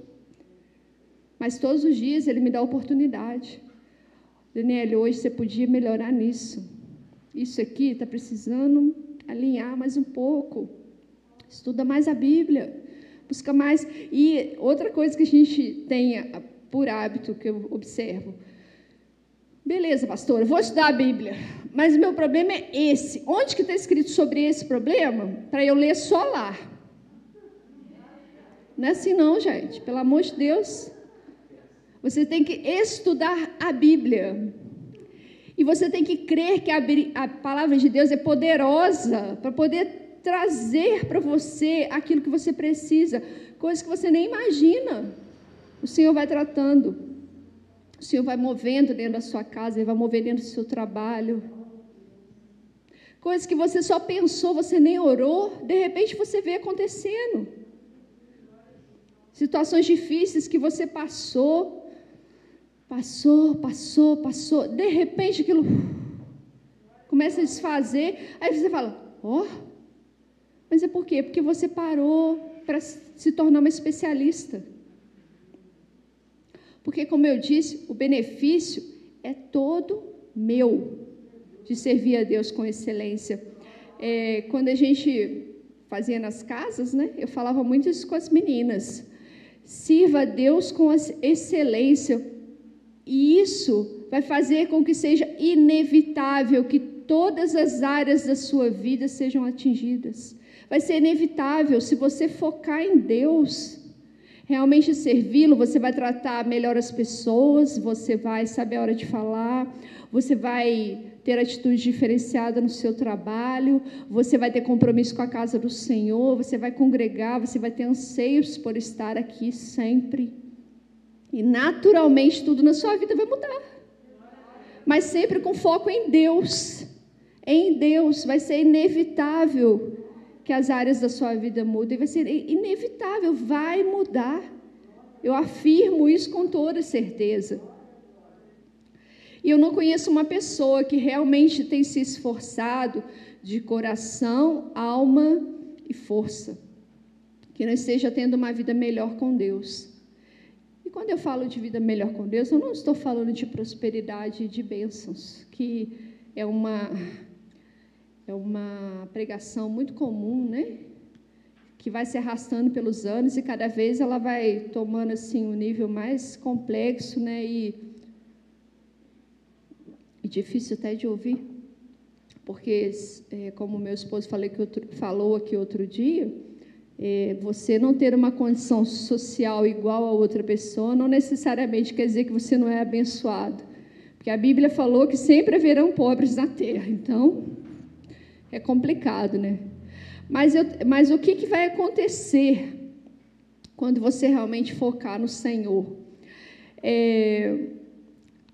Mas todos os dias ele me dá oportunidade. Daniele, hoje você podia melhorar nisso. Isso aqui está precisando alinhar mais um pouco. Estuda mais a Bíblia. Busca mais. E outra coisa que a gente tem por hábito, que eu observo. Beleza, pastora, vou estudar a Bíblia. Mas o meu problema é esse. Onde que está escrito sobre esse problema? Para eu ler só lá. Não é assim não, gente. Pelo amor de Deus. Você tem que estudar a Bíblia. E você tem que crer que a, a palavra de Deus é poderosa para poder trazer para você aquilo que você precisa, coisas que você nem imagina. O Senhor vai tratando. O Senhor vai movendo dentro da sua casa, Ele vai mover dentro do seu trabalho. Coisas que você só pensou, você nem orou, de repente você vê acontecendo. Situações difíceis que você passou, Passou, passou, passou. De repente aquilo começa a desfazer. Aí você fala: Ó, oh, mas é por quê? Porque você parou para se tornar uma especialista. Porque, como eu disse, o benefício é todo meu de servir a Deus com excelência. É, quando a gente fazia nas casas, né, eu falava muito isso com as meninas. Sirva a Deus com excelência, e isso vai fazer com que seja inevitável que todas as áreas da sua vida sejam atingidas. Vai ser inevitável se você focar em Deus, realmente servi-lo, você vai tratar melhor as pessoas, você vai saber a hora de falar, você vai ter atitude diferenciada no seu trabalho, você vai ter compromisso com a casa do Senhor, você vai congregar, você vai ter anseios por estar aqui sempre. E naturalmente tudo na sua vida vai mudar. Mas sempre com foco em Deus. Em Deus vai ser inevitável que as áreas da sua vida mudem, vai ser inevitável, vai mudar. Eu afirmo isso com toda certeza. E eu não conheço uma pessoa que realmente tem se esforçado de coração, alma e força, que não esteja tendo uma vida melhor com Deus quando eu falo de vida melhor com Deus, eu não estou falando de prosperidade e de bênçãos, que é uma, é uma pregação muito comum, né? Que vai se arrastando pelos anos e cada vez ela vai tomando assim um nível mais complexo, né? E, e difícil até de ouvir, porque é, como meu esposo falei que outro, falou aqui outro dia, é, você não ter uma condição social igual a outra pessoa não necessariamente quer dizer que você não é abençoado. Porque a Bíblia falou que sempre haverão pobres na terra. Então, é complicado, né? Mas, eu, mas o que, que vai acontecer quando você realmente focar no Senhor? É,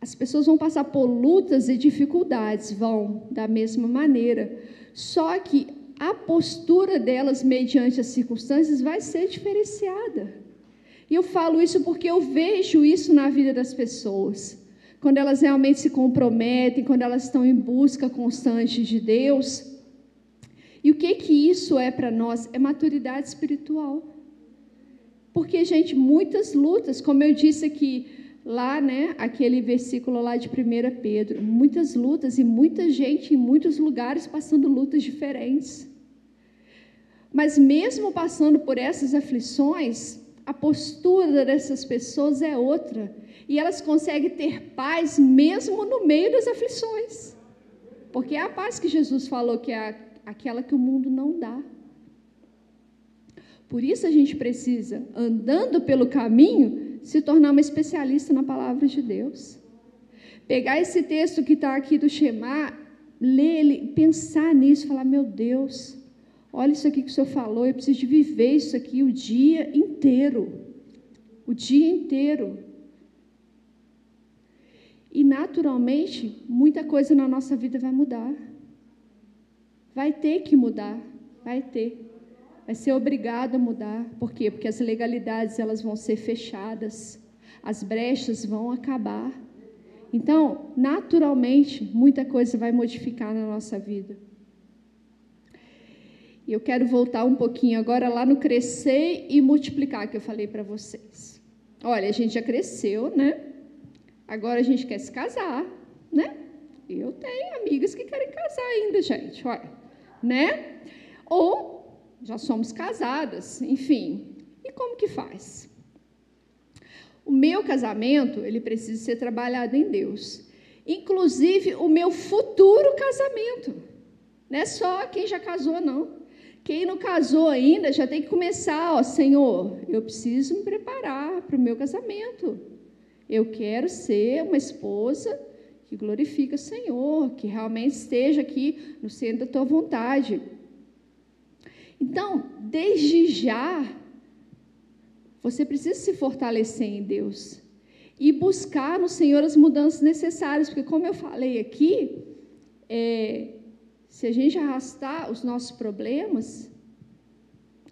as pessoas vão passar por lutas e dificuldades, vão da mesma maneira. Só que a postura delas mediante as circunstâncias vai ser diferenciada. E eu falo isso porque eu vejo isso na vida das pessoas. Quando elas realmente se comprometem, quando elas estão em busca constante de Deus. E o que que isso é para nós? É maturidade espiritual. Porque, gente, muitas lutas, como eu disse aqui, lá, né, aquele versículo lá de 1 Pedro, muitas lutas e muita gente em muitos lugares passando lutas diferentes. Mas mesmo passando por essas aflições, a postura dessas pessoas é outra. E elas conseguem ter paz mesmo no meio das aflições. Porque é a paz que Jesus falou que é aquela que o mundo não dá. Por isso a gente precisa, andando pelo caminho, se tornar uma especialista na palavra de Deus. Pegar esse texto que está aqui do Shema, ler ele, pensar nisso, falar: meu Deus, Olha isso aqui que o senhor falou, eu preciso de viver isso aqui o dia inteiro. O dia inteiro. E naturalmente, muita coisa na nossa vida vai mudar. Vai ter que mudar, vai ter. Vai ser obrigado a mudar. Por quê? Porque as legalidades elas vão ser fechadas, as brechas vão acabar. Então, naturalmente, muita coisa vai modificar na nossa vida. E eu quero voltar um pouquinho agora lá no crescer e multiplicar que eu falei para vocês. Olha, a gente já cresceu, né? Agora a gente quer se casar, né? Eu tenho amigas que querem casar ainda, gente. Olha, né? Ou já somos casadas, enfim. E como que faz? O meu casamento, ele precisa ser trabalhado em Deus. Inclusive o meu futuro casamento. Não é só quem já casou, não. Quem não casou ainda já tem que começar, ó, Senhor, eu preciso me preparar para o meu casamento. Eu quero ser uma esposa que glorifica o Senhor, que realmente esteja aqui no centro da tua vontade. Então, desde já, você precisa se fortalecer em Deus e buscar no Senhor as mudanças necessárias, porque, como eu falei aqui, é, se a gente arrastar os nossos problemas,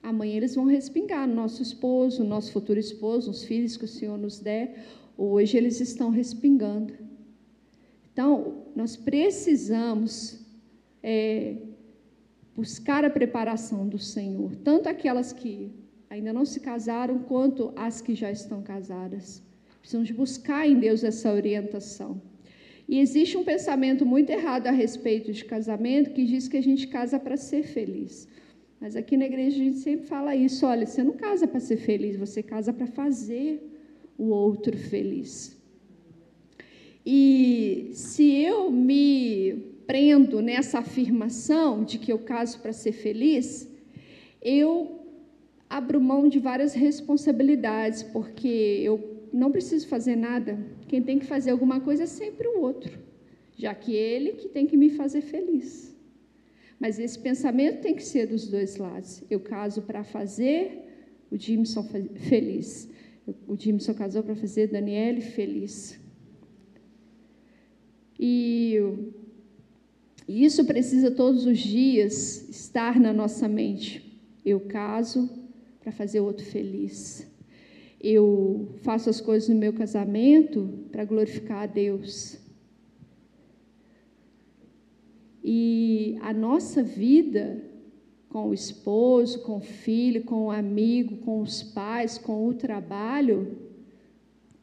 amanhã eles vão respingar no nosso esposo, no nosso futuro esposo, nos filhos que o Senhor nos der. Hoje eles estão respingando. Então, nós precisamos é, buscar a preparação do Senhor, tanto aquelas que ainda não se casaram, quanto as que já estão casadas. Precisamos buscar em Deus essa orientação. E existe um pensamento muito errado a respeito de casamento que diz que a gente casa para ser feliz. Mas aqui na igreja a gente sempre fala isso: olha, você não casa para ser feliz, você casa para fazer o outro feliz. E se eu me prendo nessa afirmação de que eu caso para ser feliz, eu abro mão de várias responsabilidades, porque eu não preciso fazer nada. Quem tem que fazer alguma coisa é sempre o outro, já que ele que tem que me fazer feliz. Mas esse pensamento tem que ser dos dois lados. Eu caso para fazer o Jimson feliz. O Jimson casou para fazer Daniele feliz. E isso precisa todos os dias estar na nossa mente. Eu caso para fazer o outro feliz eu faço as coisas no meu casamento para glorificar a Deus. E a nossa vida com o esposo, com o filho, com o amigo, com os pais, com o trabalho,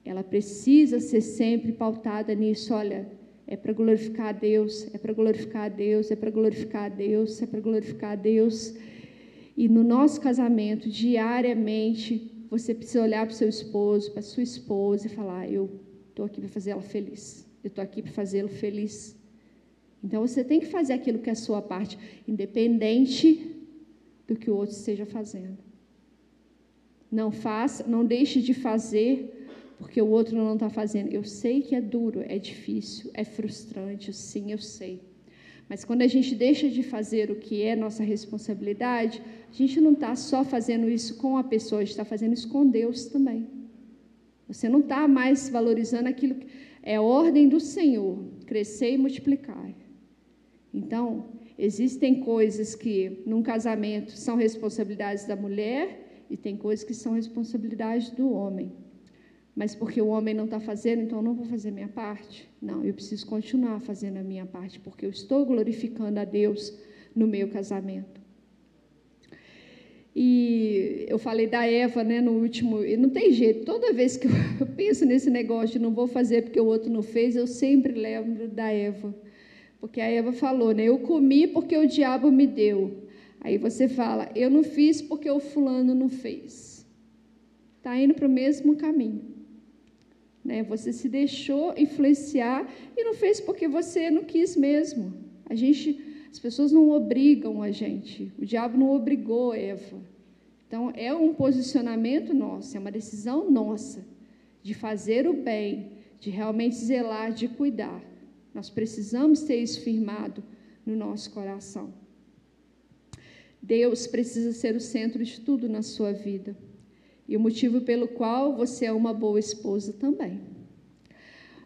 ela precisa ser sempre pautada nisso. Olha, é para glorificar a Deus, é para glorificar a Deus, é para glorificar a Deus, é para glorificar a Deus. E no nosso casamento, diariamente, você precisa olhar para o seu esposo, para a sua esposa e falar: Eu estou aqui para fazer ela feliz. Eu estou aqui para fazê-lo feliz. Então você tem que fazer aquilo que é a sua parte, independente do que o outro esteja fazendo. Não faça, não deixe de fazer porque o outro não está fazendo. Eu sei que é duro, é difícil, é frustrante, sim, eu sei. Mas quando a gente deixa de fazer o que é nossa responsabilidade, a gente não está só fazendo isso com a pessoa, a gente está fazendo isso com Deus também. Você não está mais valorizando aquilo que é ordem do Senhor, crescer e multiplicar. Então, existem coisas que, num casamento, são responsabilidades da mulher e tem coisas que são responsabilidades do homem mas porque o homem não está fazendo, então eu não vou fazer minha parte. Não, eu preciso continuar fazendo a minha parte, porque eu estou glorificando a Deus no meu casamento. E eu falei da Eva, né, no último, e não tem jeito, toda vez que eu penso nesse negócio de não vou fazer porque o outro não fez, eu sempre lembro da Eva. Porque a Eva falou, né, eu comi porque o diabo me deu. Aí você fala, eu não fiz porque o fulano não fez. Está indo para o mesmo caminho. Né? Você se deixou influenciar e não fez porque você não quis mesmo. A gente, as pessoas não obrigam a gente. O diabo não obrigou Eva. Então é um posicionamento nosso, é uma decisão nossa de fazer o bem, de realmente zelar, de cuidar. Nós precisamos ter isso firmado no nosso coração. Deus precisa ser o centro de tudo na sua vida e o motivo pelo qual você é uma boa esposa também.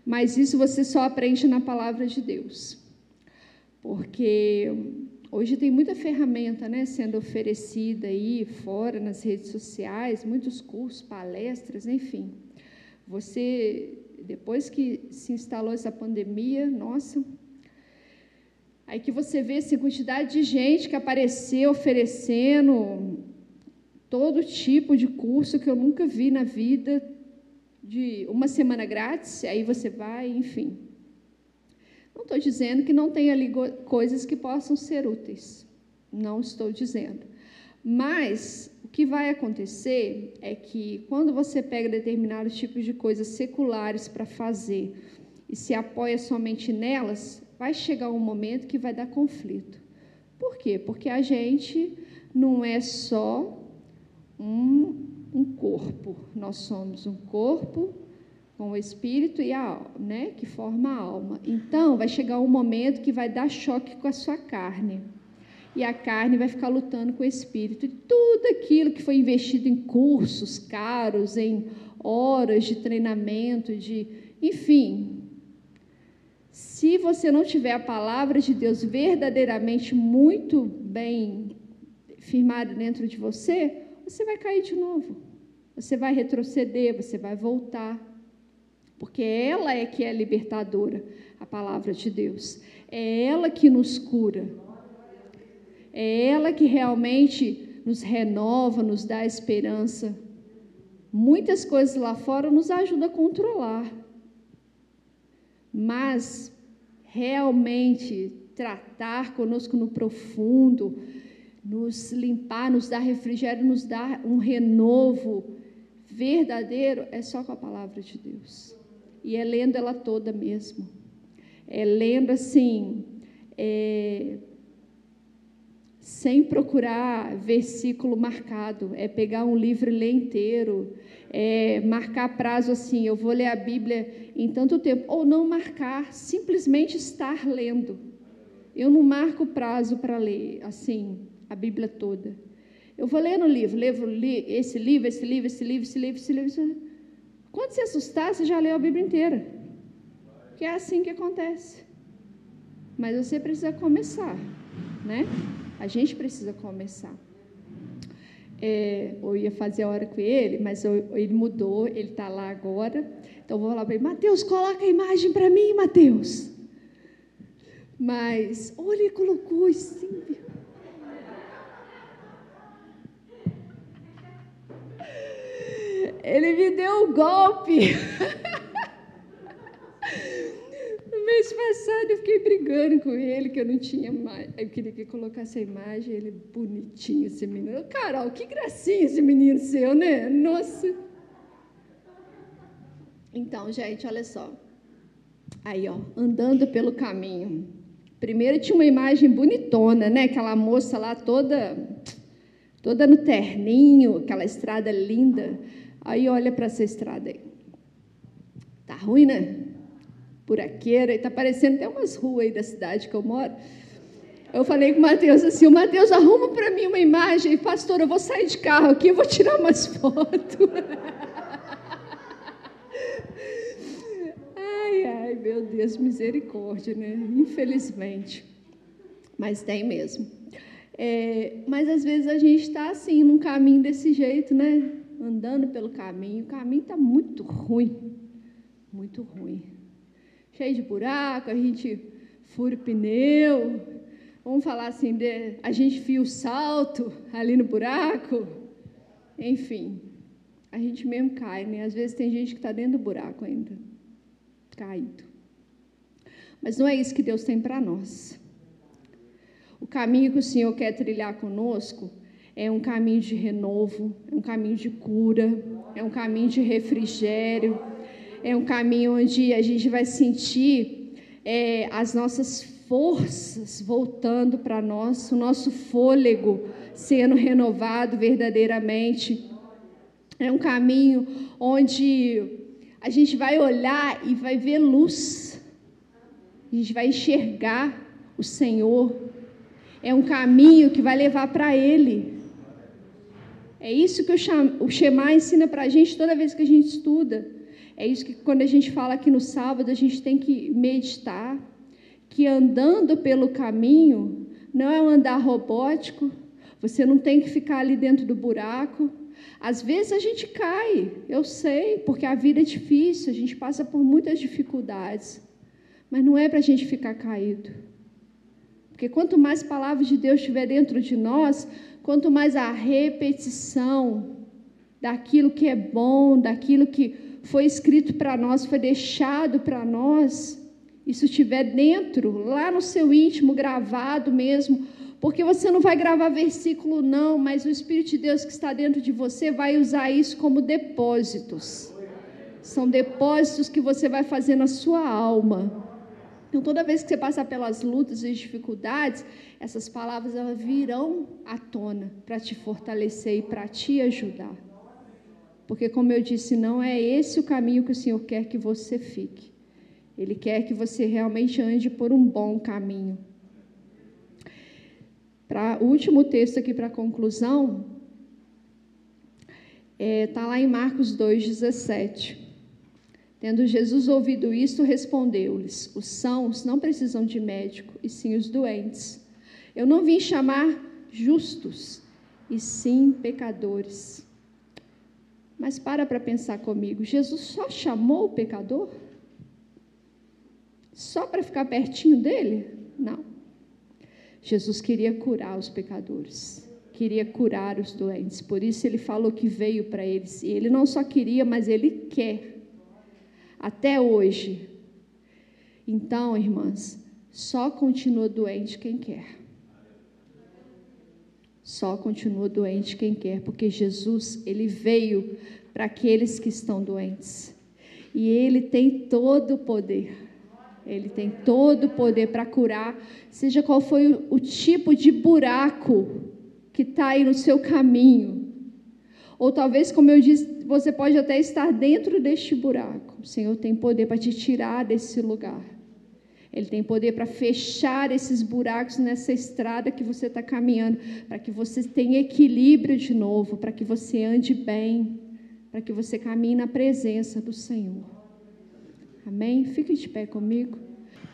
Mas isso você só aprende na palavra de Deus. Porque hoje tem muita ferramenta né, sendo oferecida aí fora nas redes sociais, muitos cursos, palestras, enfim. Você, depois que se instalou essa pandemia, nossa, aí que você vê essa assim, quantidade de gente que apareceu oferecendo todo tipo de curso que eu nunca vi na vida, de uma semana grátis, aí você vai, enfim. Não estou dizendo que não tem ali coisas que possam ser úteis. Não estou dizendo. Mas o que vai acontecer é que quando você pega determinados tipos de coisas seculares para fazer e se apoia somente nelas, vai chegar um momento que vai dar conflito. Por quê? Porque a gente não é só um, um corpo, nós somos um corpo com o espírito e a né, que forma a alma. Então, vai chegar um momento que vai dar choque com a sua carne. E a carne vai ficar lutando com o espírito. E tudo aquilo que foi investido em cursos caros, em horas de treinamento, de, enfim, se você não tiver a palavra de Deus verdadeiramente muito bem firmada dentro de você, você vai cair de novo. Você vai retroceder, você vai voltar porque ela é que é libertadora, a palavra de Deus. É ela que nos cura. É ela que realmente nos renova, nos dá esperança. Muitas coisas lá fora nos ajudam a controlar. Mas realmente tratar conosco no profundo, nos limpar, nos dar refrigério, nos dar um renovo verdadeiro, é só com a palavra de Deus. E é lendo ela toda mesmo. É lendo assim, é, sem procurar versículo marcado. É pegar um livro e ler inteiro. É marcar prazo assim, eu vou ler a Bíblia em tanto tempo. Ou não marcar, simplesmente estar lendo. Eu não marco prazo para ler, assim, a Bíblia toda. Eu vou ler no livro, levo esse livro, esse livro, esse livro, esse livro, esse livro. Esse livro quando se assustar, você já leu a Bíblia inteira. Que é assim que acontece. Mas você precisa começar, né? A gente precisa começar. É, eu ia fazer a hora com ele, mas eu, ele mudou, ele está lá agora. Então eu vou falar para ele, Mateus, coloca a imagem para mim, Mateus. Mas, olha, ele colocou assim, Ele me deu um golpe. No mês passado eu fiquei brigando com ele, que eu não tinha mais. Eu queria que colocasse a imagem, ele bonitinho, esse menino. Carol, que gracinha esse menino seu, né? Nossa. Então, gente, olha só. Aí, ó, andando pelo caminho. Primeiro tinha uma imagem bonitona, né? Aquela moça lá toda toda no terninho, aquela estrada linda. Aí olha para essa estrada aí. Tá ruim, né? Buraqueira, e tá parecendo até umas ruas aí da cidade que eu moro. Eu falei com o Mateus assim: o Mateus, arruma para mim uma imagem. Pastor, eu vou sair de carro aqui, eu vou tirar umas fotos. ai, ai, meu Deus, misericórdia, né? Infelizmente. Mas tem mesmo. É, mas às vezes a gente está assim, num caminho desse jeito, né? Andando pelo caminho. O caminho está muito ruim, muito ruim. Cheio de buraco, a gente fura o pneu. Vamos falar assim, de, a gente fia o salto ali no buraco. Enfim, a gente mesmo cai, né? Às vezes tem gente que está dentro do buraco ainda, caído. Mas não é isso que Deus tem para nós. O caminho que o Senhor quer trilhar conosco é um caminho de renovo, é um caminho de cura, é um caminho de refrigério, é um caminho onde a gente vai sentir é, as nossas forças voltando para nós, o nosso fôlego sendo renovado verdadeiramente. É um caminho onde a gente vai olhar e vai ver luz, a gente vai enxergar o Senhor. É um caminho que vai levar para Ele. É isso que o Shema ensina para a gente toda vez que a gente estuda. É isso que quando a gente fala aqui no sábado, a gente tem que meditar. Que andando pelo caminho não é um andar robótico, você não tem que ficar ali dentro do buraco. Às vezes a gente cai, eu sei, porque a vida é difícil, a gente passa por muitas dificuldades. Mas não é para a gente ficar caído. Porque quanto mais palavras de Deus estiver dentro de nós, quanto mais a repetição daquilo que é bom, daquilo que foi escrito para nós, foi deixado para nós, isso estiver dentro, lá no seu íntimo, gravado mesmo, Porque você não vai gravar versículo, não, mas o Espírito de Deus que está dentro de você vai usar isso como depósitos. São depósitos que você vai fazer na sua alma. Então, toda vez que você passar pelas lutas e dificuldades, essas palavras elas virão à tona para te fortalecer e para te ajudar. Porque, como eu disse, não é esse o caminho que o Senhor quer que você fique. Ele quer que você realmente ande por um bom caminho. Para o último texto aqui para conclusão, está é, tá lá em Marcos 2,17. Tendo Jesus ouvido isto, respondeu-lhes: Os sãos não precisam de médico, e sim os doentes. Eu não vim chamar justos, e sim pecadores. Mas para para pensar comigo, Jesus só chamou o pecador? Só para ficar pertinho dele? Não. Jesus queria curar os pecadores, queria curar os doentes, por isso ele falou que veio para eles. E ele não só queria, mas ele quer. Até hoje. Então, irmãs, só continua doente quem quer. Só continua doente quem quer, porque Jesus, ele veio para aqueles que estão doentes. E ele tem todo o poder. Ele tem todo o poder para curar, seja qual foi o, o tipo de buraco que está aí no seu caminho. Ou talvez, como eu disse, você pode até estar dentro deste buraco. O Senhor tem poder para te tirar desse lugar. Ele tem poder para fechar esses buracos nessa estrada que você está caminhando, para que você tenha equilíbrio de novo, para que você ande bem, para que você caminhe na presença do Senhor. Amém? Fique de pé comigo.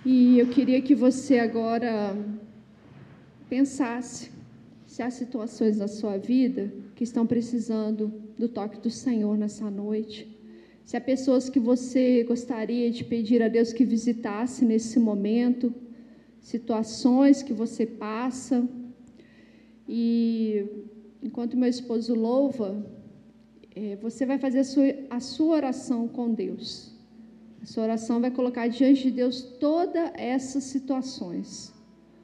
E eu queria que você agora pensasse se há situações na sua vida que estão precisando do toque do Senhor nessa noite. Se há pessoas que você gostaria de pedir a Deus que visitasse nesse momento, situações que você passa. E enquanto meu esposo louva, é, você vai fazer a sua, a sua oração com Deus. A sua oração vai colocar diante de Deus todas essas situações,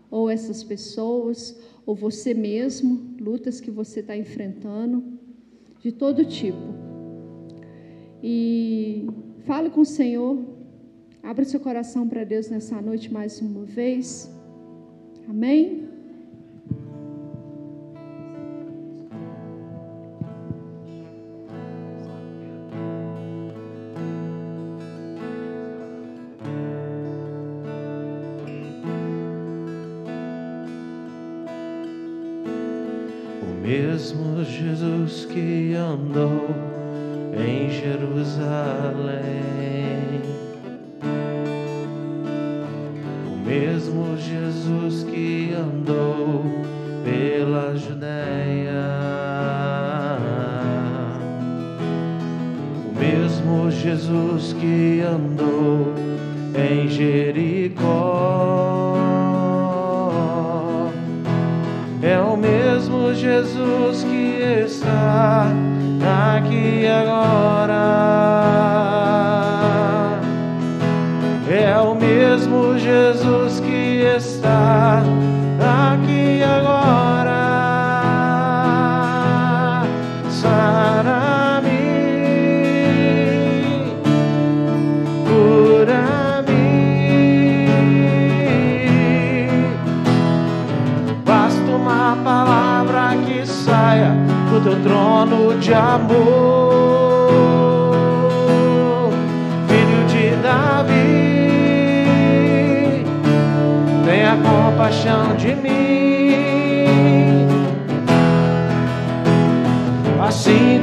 ou essas pessoas, ou você mesmo, lutas que você está enfrentando, de todo tipo. E fale com o Senhor. Abra seu coração para Deus nessa noite mais uma vez. Amém? Mesmo Jesus que andou em Jerusalém. O mesmo Jesus que andou pela Judéia. O mesmo Jesus que andou em Jericó.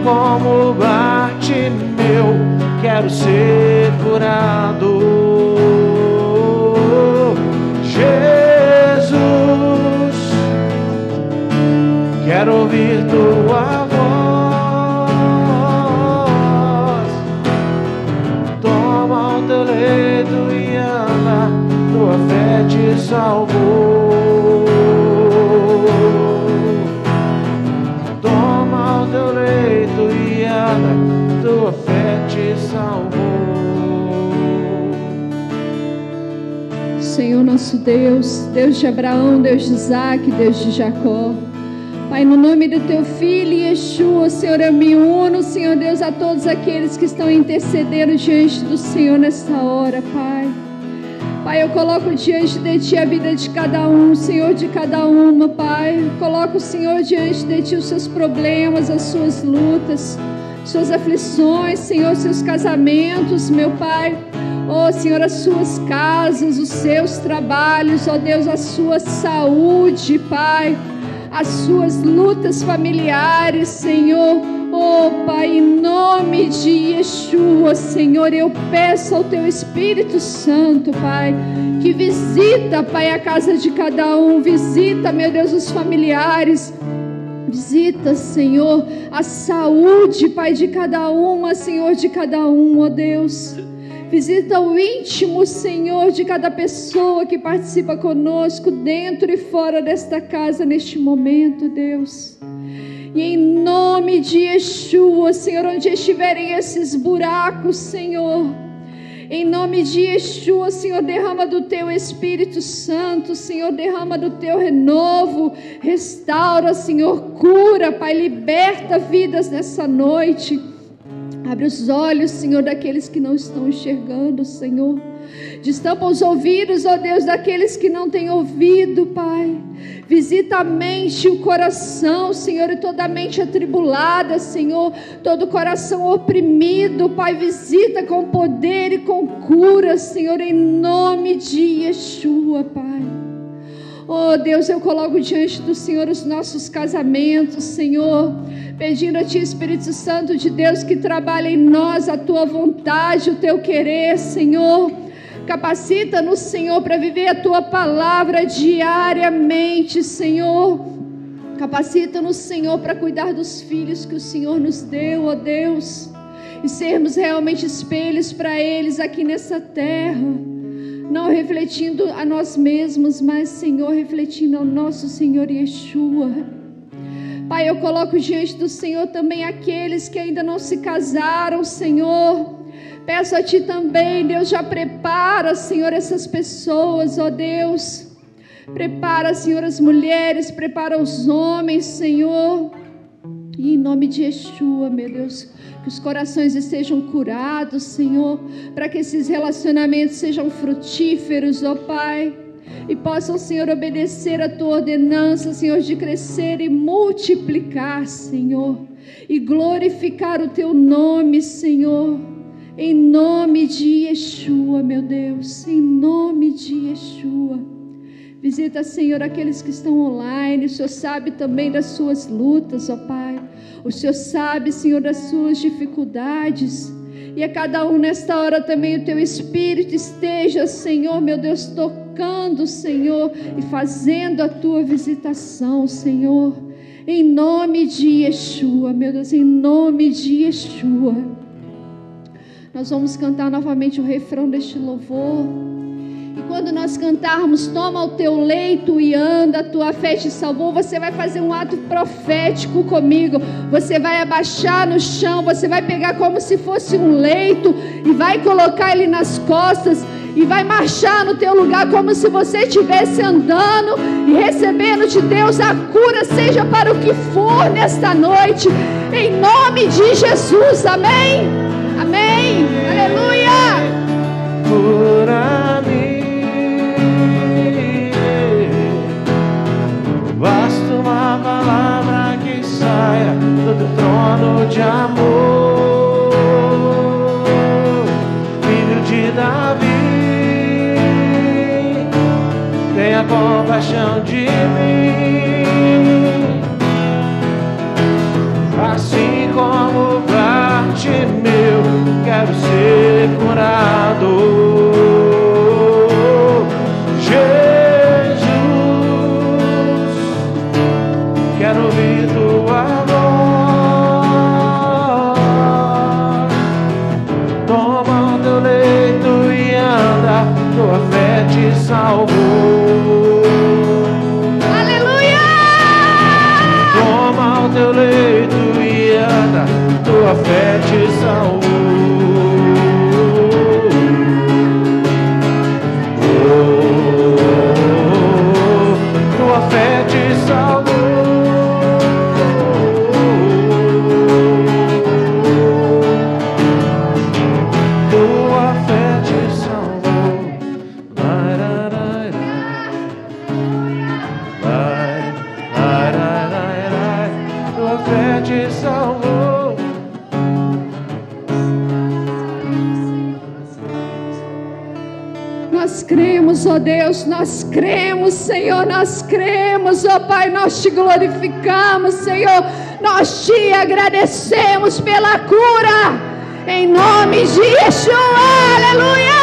Como Bartimeu, quero ser curado. quero ouvir tua voz. Toma o teu leito e anda, tua fé te salvou. Nosso Deus, Deus de Abraão, Deus de Isaac, Deus de Jacó. Pai, no nome do teu filho Yeshua, Senhor, eu me uno, Senhor Deus, a todos aqueles que estão intercedendo diante do Senhor nesta hora, Pai. Pai, eu coloco diante de Ti a vida de cada um, Senhor, de cada uma, Pai. Coloco, Senhor, diante de Ti os seus problemas, as suas lutas, suas aflições, Senhor, seus casamentos, meu Pai. Oh, Senhor, as suas casas, os seus trabalhos, ó oh, Deus, a sua saúde, Pai as suas lutas familiares, Senhor. Oh, Pai, em nome de Yeshua, Senhor, eu peço ao Teu Espírito Santo, Pai, que visita, Pai, a casa de cada um, visita, meu Deus, os familiares, Visita, Senhor, a saúde, Pai, de cada uma, Senhor, de cada um, ó oh Deus. Visita o íntimo, Senhor, de cada pessoa que participa conosco, dentro e fora desta casa, neste momento, Deus. E em nome de Yeshua, Senhor, onde estiverem esses buracos, Senhor. Em nome de Yeshua, Senhor, derrama do teu Espírito Santo, Senhor, derrama do teu renovo, restaura, Senhor, cura, Pai, liberta vidas nessa noite. Abre os olhos, Senhor, daqueles que não estão enxergando, Senhor. Destampa os ouvidos, ó Deus, daqueles que não têm ouvido, Pai. Visita a mente e o coração, Senhor, e toda a mente atribulada, Senhor. Todo coração oprimido, Pai. Visita com poder e com cura, Senhor, em nome de Yeshua, Pai. Oh Deus, eu coloco diante do Senhor os nossos casamentos, Senhor, pedindo a Ti, Espírito Santo de Deus, que trabalhe em nós a Tua vontade, o Teu querer, Senhor. Capacita-nos, Senhor, para viver a Tua palavra diariamente, Senhor. Capacita-nos, Senhor, para cuidar dos filhos que o Senhor nos deu, ó Deus, e sermos realmente espelhos para eles aqui nessa terra não refletindo a nós mesmos, mas, Senhor, refletindo ao nosso Senhor Yeshua. Pai, eu coloco diante do Senhor também aqueles que ainda não se casaram, Senhor. Peço a Ti também, Deus, já prepara, Senhor, essas pessoas, ó Deus. Prepara, Senhor, as mulheres, prepara os homens, Senhor. E em nome de Yeshua, meu Deus, que os corações estejam curados, Senhor, para que esses relacionamentos sejam frutíferos, ó Pai, e possam, Senhor, obedecer a tua ordenança, Senhor, de crescer e multiplicar, Senhor, e glorificar o teu nome, Senhor. Em nome de Yeshua, meu Deus, em nome de Yeshua. Visita, Senhor, aqueles que estão online. O Senhor sabe também das suas lutas, ó Pai. O Senhor sabe, Senhor, das suas dificuldades. E a cada um nesta hora também o teu Espírito esteja, Senhor, meu Deus, tocando, Senhor, e fazendo a tua visitação, Senhor. Em nome de Yeshua, meu Deus, em nome de Yeshua. Nós vamos cantar novamente o refrão deste louvor. E quando nós cantarmos, toma o teu leito e anda, tua fé te salvou, você vai fazer um ato profético comigo. Você vai abaixar no chão, você vai pegar como se fosse um leito e vai colocar ele nas costas e vai marchar no teu lugar como se você estivesse andando e recebendo de Deus a cura, seja para o que for nesta noite, em nome de Jesus, amém? Amém, aleluia. Palavra que saia do teu trono de amor, filho de Davi, tenha compaixão de Deus, nós cremos, Senhor, nós cremos, ó Pai, nós te glorificamos, Senhor, nós te agradecemos pela cura, em nome de Yeshua, aleluia!